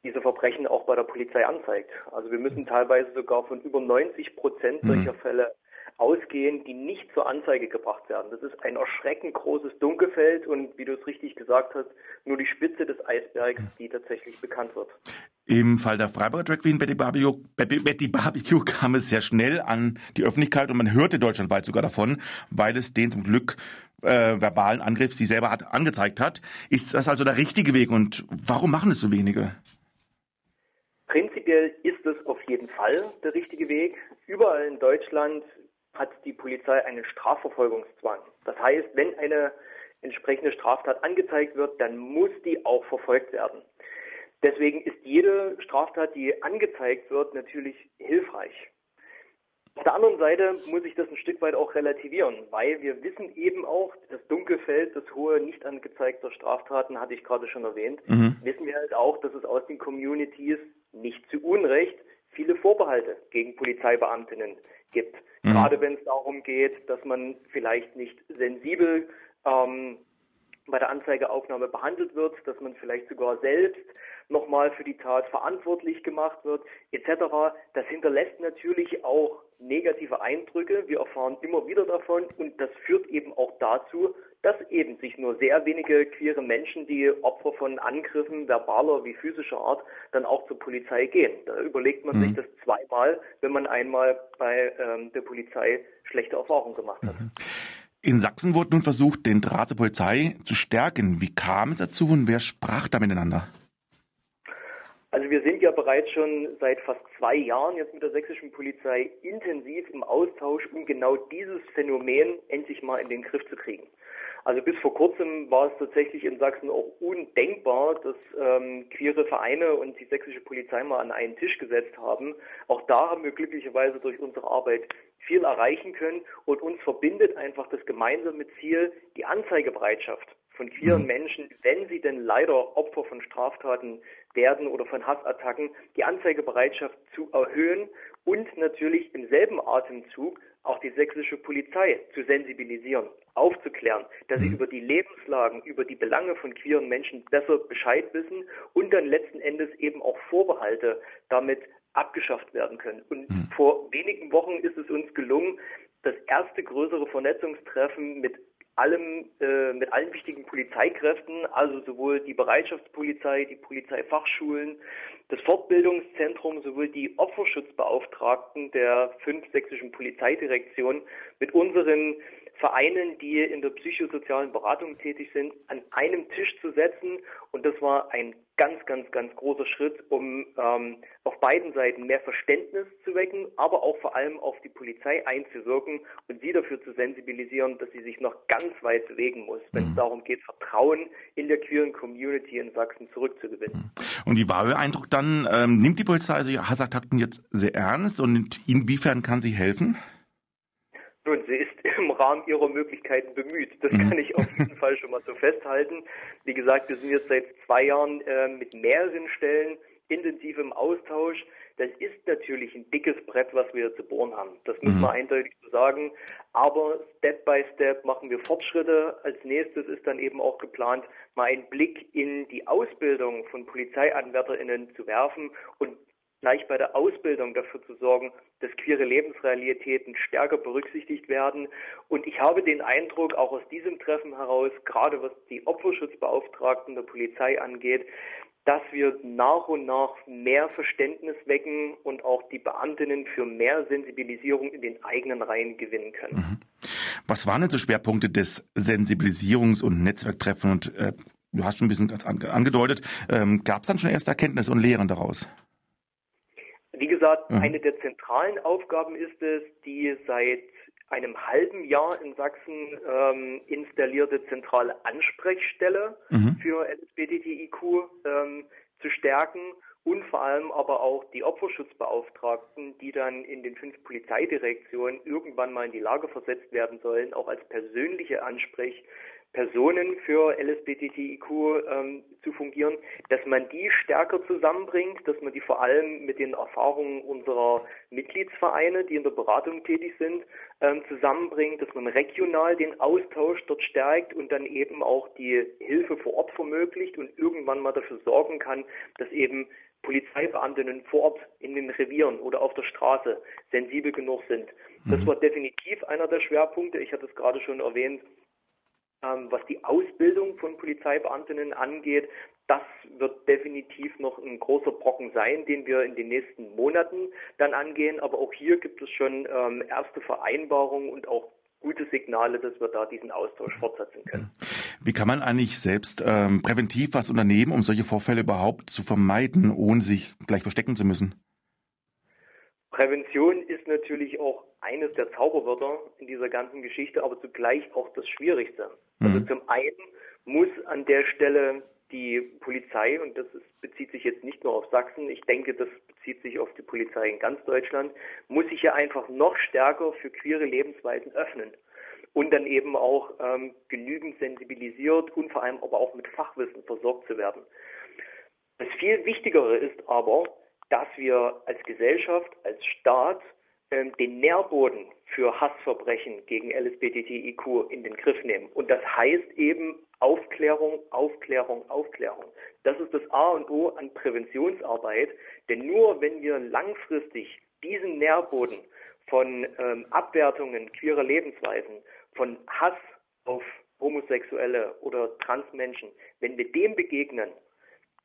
K: diese Verbrechen auch bei der Polizei anzeigt. Also wir müssen teilweise sogar von über 90 Prozent solcher mhm. Fälle ausgehen, die nicht zur Anzeige gebracht werden. Das ist ein erschreckend großes Dunkelfeld und wie du es richtig gesagt hast, nur die Spitze des Eisbergs, die tatsächlich bekannt wird.
C: Im Fall der Freiburger Drag Queen Betty Barbecue, Betty Barbecue [laughs] kam es sehr schnell an die Öffentlichkeit und man hörte deutschlandweit sogar davon, weil es den zum Glück äh, verbalen Angriff sie selber hat, angezeigt hat. Ist das also der richtige Weg und warum machen es so wenige?
K: Prinzipiell ist es auf jeden Fall der richtige Weg. Überall in Deutschland hat die Polizei einen Strafverfolgungszwang. Das heißt, wenn eine entsprechende Straftat angezeigt wird, dann muss die auch verfolgt werden. Deswegen ist jede Straftat, die angezeigt wird, natürlich hilfreich. Auf der anderen Seite muss ich das ein Stück weit auch relativieren, weil wir wissen eben auch, das Dunkelfeld, das hohe nicht angezeigter Straftaten, hatte ich gerade schon erwähnt, mhm. wissen wir halt auch, dass es aus den Communities nicht zu Unrecht viele Vorbehalte gegen Polizeibeamtinnen gibt. Mhm. Gerade wenn es darum geht, dass man vielleicht nicht sensibel ähm, bei der Anzeigeaufnahme behandelt wird, dass man vielleicht sogar selbst nochmal für die Tat verantwortlich gemacht wird, etc. Das hinterlässt natürlich auch negative Eindrücke. Wir erfahren immer wieder davon und das führt eben auch dazu, dass eben sich nur sehr wenige queere Menschen, die Opfer von Angriffen verbaler wie physischer Art, dann auch zur Polizei gehen. Da überlegt man mhm. sich das zweimal, wenn man einmal bei ähm, der Polizei schlechte Erfahrungen gemacht hat. Mhm.
C: In Sachsen wurde nun versucht, den Draht zur Polizei zu stärken. Wie kam es dazu und wer sprach da miteinander?
K: Also wir sind ja bereits schon seit fast zwei Jahren jetzt mit der sächsischen Polizei intensiv im Austausch, um genau dieses Phänomen endlich mal in den Griff zu kriegen. Also bis vor kurzem war es tatsächlich in Sachsen auch undenkbar, dass ähm, queere Vereine und die sächsische Polizei mal an einen Tisch gesetzt haben. Auch da haben wir glücklicherweise durch unsere Arbeit viel erreichen können und uns verbindet einfach das gemeinsame Ziel, die Anzeigebereitschaft von queeren mhm. Menschen, wenn sie denn leider Opfer von Straftaten werden oder von Hassattacken, die Anzeigebereitschaft zu erhöhen und natürlich im selben Atemzug auch die sächsische Polizei zu sensibilisieren, aufzuklären, dass sie mhm. über die Lebenslagen, über die Belange von queeren Menschen besser Bescheid wissen und dann letzten Endes eben auch Vorbehalte damit abgeschafft werden können. Und mhm. vor wenigen Wochen ist es uns gelungen, das erste größere Vernetzungstreffen mit allem, äh, mit allen wichtigen Polizeikräften, also sowohl die Bereitschaftspolizei, die Polizeifachschulen, das Fortbildungszentrum, sowohl die Opferschutzbeauftragten der fünf sächsischen Polizeidirektionen mit unseren Vereinen, die in der psychosozialen Beratung tätig sind, an einem Tisch zu setzen. Und das war ein ganz, ganz, ganz großer Schritt, um ähm, auf beiden Seiten mehr Verständnis zu wecken, aber auch vor allem auf die Polizei einzuwirken und sie dafür zu sensibilisieren, dass sie sich noch ganz weit bewegen muss, wenn mhm. es darum geht, Vertrauen in der queeren Community in Sachsen zurückzugewinnen.
C: Mhm. Und wie war Ihr Eindruck dann? Ähm, nimmt die Polizei also Hassertakten jetzt sehr ernst und inwiefern kann sie helfen?
K: Nun, sie ist [laughs] im Rahmen ihrer Möglichkeiten bemüht. Das mhm. kann ich auf jeden Fall schon mal so festhalten. Wie gesagt, wir sind jetzt seit zwei Jahren äh, mit mehreren Stellen intensiv im Austausch. Das ist natürlich ein dickes Brett, was wir zu bohren haben. Das muss mhm. man eindeutig so sagen. Aber Step by Step machen wir Fortschritte. Als nächstes ist dann eben auch geplant, mal einen Blick in die Ausbildung von PolizeianwärterInnen zu werfen und gleich bei der Ausbildung dafür zu sorgen, dass queere Lebensrealitäten stärker berücksichtigt werden. Und ich habe den Eindruck, auch aus diesem Treffen heraus, gerade was die Opferschutzbeauftragten der Polizei angeht, dass wir nach und nach mehr Verständnis wecken und auch die Beamtinnen für mehr Sensibilisierung in den eigenen Reihen gewinnen können. Mhm.
C: Was waren denn so Schwerpunkte des Sensibilisierungs- und Netzwerktreffen? Und äh, du hast schon ein bisschen angedeutet, ähm, gab es dann schon erste Erkenntnisse und Lehren daraus?
K: Wie gesagt, mhm. eine der zentralen Aufgaben ist es, die seit einem halben Jahr in Sachsen ähm, installierte zentrale Ansprechstelle mhm. für LSBTTIQ ähm, zu stärken und vor allem aber auch die Opferschutzbeauftragten, die dann in den fünf Polizeidirektionen irgendwann mal in die Lage versetzt werden sollen, auch als persönliche Ansprech Personen für LSBTTIQ ähm, zu fungieren, dass man die stärker zusammenbringt, dass man die vor allem mit den Erfahrungen unserer Mitgliedsvereine, die in der Beratung tätig sind, ähm, zusammenbringt, dass man regional den Austausch dort stärkt und dann eben auch die Hilfe vor Ort vermöglicht und irgendwann mal dafür sorgen kann, dass eben Polizeibeamtinnen vor Ort in den Revieren oder auf der Straße sensibel genug sind. Das mhm. war definitiv einer der Schwerpunkte. Ich hatte es gerade schon erwähnt, was die Ausbildung von Polizeibeamtinnen angeht, das wird definitiv noch ein großer Brocken sein, den wir in den nächsten Monaten dann angehen. Aber auch hier gibt es schon ähm, erste Vereinbarungen und auch gute Signale, dass wir da diesen Austausch fortsetzen können.
C: Wie kann man eigentlich selbst ähm, präventiv was unternehmen, um solche Vorfälle überhaupt zu vermeiden, ohne sich gleich verstecken zu müssen?
K: Prävention ist natürlich auch eines der Zauberwörter in dieser ganzen Geschichte, aber zugleich auch das Schwierigste. Also mhm. Also zum einen muss an der Stelle die Polizei, und das ist, bezieht sich jetzt nicht nur auf Sachsen, ich denke, das bezieht sich auf die Polizei in ganz Deutschland, muss sich ja einfach noch stärker für queere Lebensweisen öffnen und dann eben auch ähm, genügend sensibilisiert und vor allem aber auch mit Fachwissen versorgt zu werden. Das viel Wichtigere ist aber, dass wir als Gesellschaft, als Staat den Nährboden für Hassverbrechen gegen LSBTTIQ in den Griff nehmen. Und das heißt eben Aufklärung, Aufklärung, Aufklärung. Das ist das A und O an Präventionsarbeit, denn nur wenn wir langfristig diesen Nährboden von ähm, Abwertungen queerer Lebensweisen, von Hass auf Homosexuelle oder Transmenschen, wenn wir dem begegnen,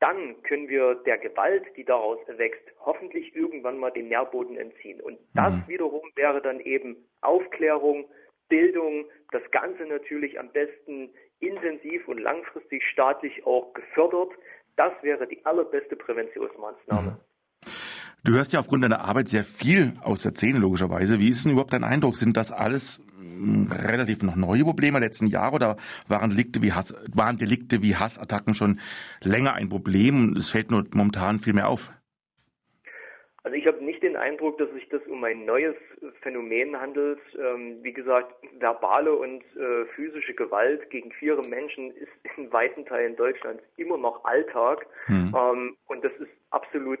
K: dann können wir der Gewalt, die daraus erwächst, hoffentlich irgendwann mal den Nährboden entziehen. Und das mhm. wiederum wäre dann eben Aufklärung, Bildung, das Ganze natürlich am besten intensiv und langfristig staatlich auch gefördert. Das wäre die allerbeste Präventionsmaßnahme.
C: Mhm. Du hörst ja aufgrund deiner Arbeit sehr viel aus der Szene, logischerweise. Wie ist denn überhaupt dein Eindruck? Sind das alles relativ noch neue Probleme letzten Jahre oder waren Delikte wie Hass, waren Delikte wie Hassattacken schon länger ein Problem und es fällt nur momentan viel mehr auf?
K: Also ich habe nicht den Eindruck, dass sich das um ein neues Phänomen handelt. Ähm, wie gesagt, verbale und äh, physische Gewalt gegen queere Menschen ist in weiten Teilen Deutschlands immer noch Alltag. Hm. Ähm, und das ist absolut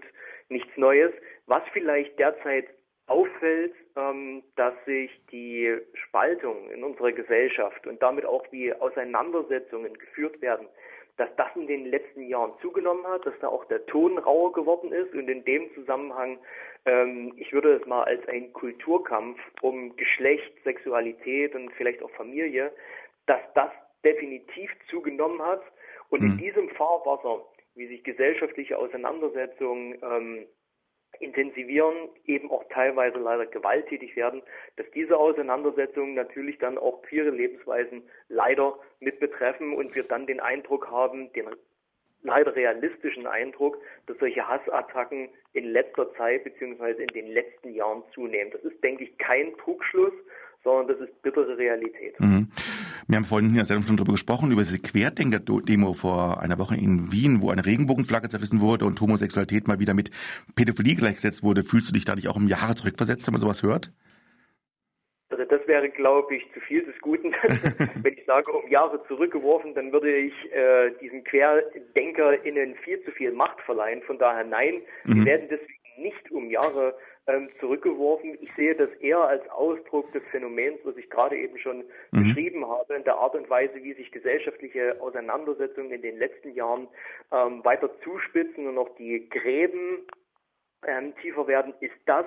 K: nichts Neues. Was vielleicht derzeit auffällt, ähm, dass sich die Spaltung in unserer Gesellschaft und damit auch wie Auseinandersetzungen geführt werden, dass das in den letzten Jahren zugenommen hat, dass da auch der Ton rauer geworden ist und in dem Zusammenhang, ähm, ich würde es mal als ein Kulturkampf um Geschlecht, Sexualität und vielleicht auch Familie, dass das definitiv zugenommen hat und mhm. in diesem Fahrwasser, wie sich gesellschaftliche Auseinandersetzungen ähm, intensivieren, eben auch teilweise leider gewalttätig werden, dass diese Auseinandersetzungen natürlich dann auch queere Lebensweisen leider mit betreffen und wir dann den Eindruck haben, den leider realistischen Eindruck, dass solche Hassattacken in letzter Zeit beziehungsweise in den letzten Jahren zunehmen. Das ist, denke ich, kein Trugschluss, sondern das ist bittere Realität.
C: Mhm. Wir haben vorhin in der Sendung schon darüber gesprochen, über diese Querdenker-Demo vor einer Woche in Wien, wo eine Regenbogenflagge zerrissen wurde und Homosexualität mal wieder mit Pädophilie gleichgesetzt wurde. Fühlst du dich da nicht auch um Jahre zurückversetzt, wenn man sowas hört?
K: Also das wäre, glaube ich, zu viel des Guten. [laughs] [laughs] Wenn ich sage, um Jahre zurückgeworfen, dann würde ich äh, diesen QuerdenkerInnen viel zu viel Macht verleihen. Von daher nein, mhm. wir werden deswegen nicht um Jahre ähm, zurückgeworfen. Ich sehe das eher als Ausdruck des Phänomens, was ich gerade eben schon mhm. beschrieben habe, in der Art und Weise, wie sich gesellschaftliche Auseinandersetzungen in den letzten Jahren ähm, weiter zuspitzen und auch die Gräben ähm, tiefer werden, ist das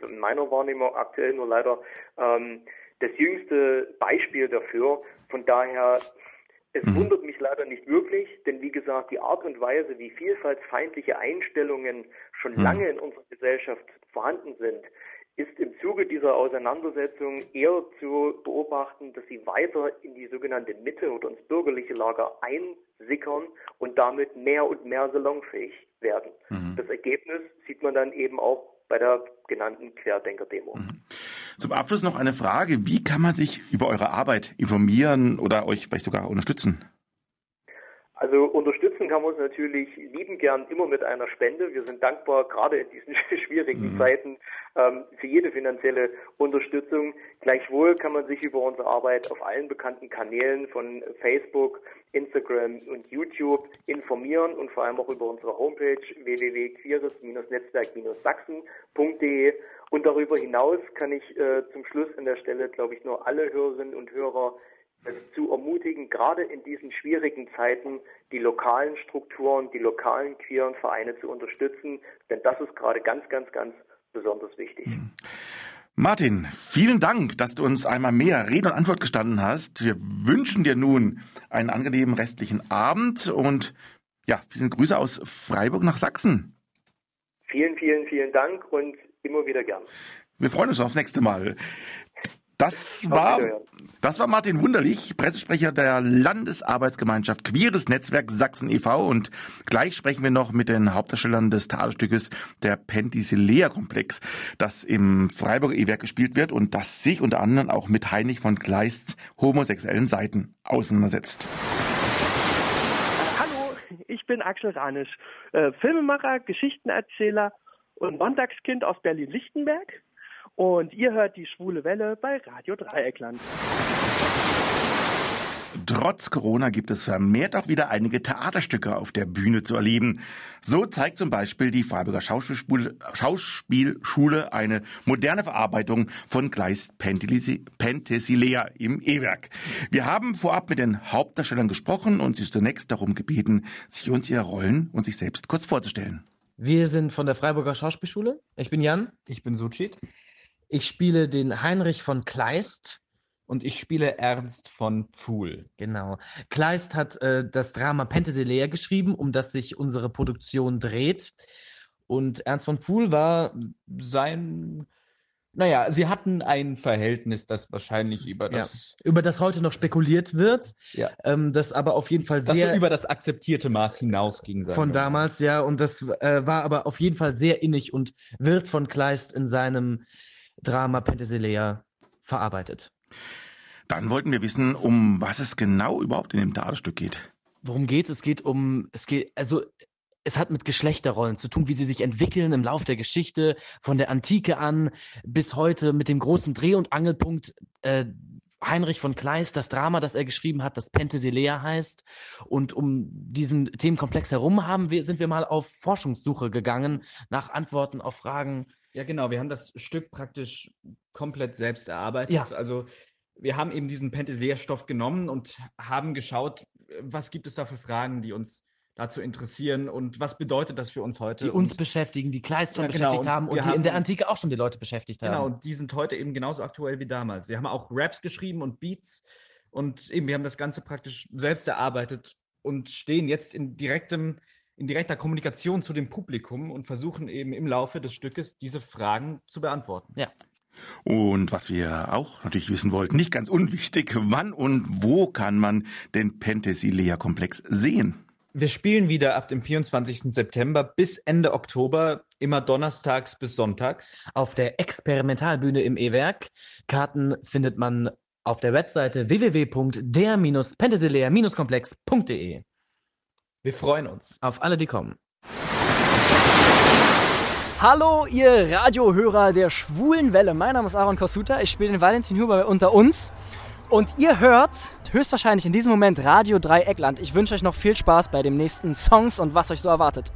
K: in meiner Wahrnehmung aktuell nur leider ähm, das jüngste Beispiel dafür. Von daher es mhm. wundert mich leider nicht wirklich, denn wie gesagt, die Art und Weise, wie vielfaltsfeindliche Einstellungen schon mhm. lange in unserer Gesellschaft vorhanden sind, ist im Zuge dieser Auseinandersetzung eher zu beobachten, dass sie weiter in die sogenannte Mitte oder ins bürgerliche Lager einsickern und damit mehr und mehr salonfähig werden. Mhm. Das Ergebnis sieht man dann eben auch bei der genannten Querdenker-Demo.
C: Zum Abschluss noch eine Frage. Wie kann man sich über eure Arbeit informieren oder euch vielleicht sogar unterstützen?
K: Also unterstützen kann man uns natürlich lieben gern immer mit einer Spende. Wir sind dankbar, gerade in diesen [laughs] schwierigen mhm. Zeiten, ähm, für jede finanzielle Unterstützung. Gleichwohl kann man sich über unsere Arbeit auf allen bekannten Kanälen von Facebook, Instagram und YouTube informieren und vor allem auch über unsere Homepage www.queeres-netzwerk-sachsen.de. Und darüber hinaus kann ich äh, zum Schluss an der Stelle, glaube ich, nur alle Hörerinnen und Hörer zu ermutigen, gerade in diesen schwierigen Zeiten die lokalen Strukturen, die lokalen queeren Vereine zu unterstützen, denn das ist gerade ganz, ganz, ganz besonders wichtig. Mhm.
C: Martin, vielen Dank, dass du uns einmal mehr Rede und Antwort gestanden hast. Wir wünschen dir nun einen angenehmen restlichen Abend und ja, vielen Grüße aus Freiburg nach Sachsen.
K: Vielen, vielen, vielen Dank und immer wieder gern.
C: Wir freuen uns aufs nächste Mal. Das war, das war Martin Wunderlich, Pressesprecher der Landesarbeitsgemeinschaft Queeres Netzwerk Sachsen e.V. Und gleich sprechen wir noch mit den Hauptdarstellern des Theaterstückes Der Penthesilea Komplex, das im Freiburger E-Werk gespielt wird und das sich unter anderem auch mit Heinrich von Kleists homosexuellen Seiten auseinandersetzt.
L: Hallo, ich bin Axel Ranisch, äh, Filmemacher, Geschichtenerzähler und Montagskind aus Berlin-Lichtenberg. Und ihr hört die schwule Welle bei Radio Dreieckland.
C: Trotz Corona gibt es vermehrt auch wieder einige Theaterstücke auf der Bühne zu erleben. So zeigt zum Beispiel die Freiburger Schauspielschule, eine moderne Verarbeitung von Kleist Penthesilea im E-Werk. Wir haben vorab mit den Hauptdarstellern gesprochen und sie zunächst darum gebeten, sich uns ihre Rollen und sich selbst kurz vorzustellen.
A: Wir sind von der Freiburger Schauspielschule. Ich bin Jan.
M: Ich bin Suchit.
A: Ich spiele den Heinrich von Kleist.
M: Und ich spiele Ernst von Pfuhl.
A: Genau. Kleist hat äh, das Drama Penthesilea geschrieben, um das sich unsere Produktion dreht. Und Ernst von Pfuhl war sein naja, sie hatten ein Verhältnis, das wahrscheinlich über das. Ja, über das heute noch spekuliert wird. Ja. Ähm, das aber auf jeden Fall sehr.
M: Das über das akzeptierte Maß hinausging.
A: Von damals, ja. Und das äh, war aber auf jeden Fall sehr innig und wird von Kleist in seinem Drama Penthesilea verarbeitet.
C: Dann wollten wir wissen, um was es genau überhaupt in dem Theaterstück geht.
A: Worum geht es? Es geht um, es geht, also es hat mit Geschlechterrollen zu tun, wie sie sich entwickeln im Lauf der Geschichte, von der Antike an bis heute mit dem großen Dreh- und Angelpunkt äh, Heinrich von Kleist, das Drama, das er geschrieben hat, das Penthesilea heißt. Und um diesen Themenkomplex herum haben wir, sind wir mal auf Forschungssuche gegangen nach Antworten auf Fragen,
M: ja, genau. Wir haben das Stück praktisch komplett selbst erarbeitet. Ja. Also wir haben eben diesen Penthesilea-Stoff genommen und haben geschaut, was gibt es da für Fragen, die uns dazu interessieren und was bedeutet das für uns heute?
A: Die uns und, beschäftigen, die Kleist schon ja, genau. beschäftigt haben und die haben, in der Antike auch schon die Leute beschäftigt
M: genau,
A: haben.
M: Genau, und die sind heute eben genauso aktuell wie damals. Wir haben auch Raps geschrieben und Beats und eben wir haben das Ganze praktisch selbst erarbeitet und stehen jetzt in direktem in direkter Kommunikation zu dem Publikum und versuchen eben im Laufe des Stückes diese Fragen zu beantworten.
A: Ja.
C: Und was wir auch natürlich wissen wollten, nicht ganz unwichtig, wann und wo kann man den Penthesilea-Komplex sehen?
M: Wir spielen wieder ab dem 24. September bis Ende Oktober, immer donnerstags bis sonntags.
A: Auf der Experimentalbühne im E-Werk. Karten findet man auf der Webseite www.der-penthesilea-komplex.de.
M: Wir freuen uns.
A: Auf alle, die kommen.
N: Hallo, ihr Radiohörer der Schwulen Welle. Mein Name ist Aaron Kosuta. Ich spiele den Valentin Huber unter uns. Und ihr hört höchstwahrscheinlich in diesem Moment Radio Dreieckland. Ich wünsche euch noch viel Spaß bei den nächsten Songs und was euch so erwartet.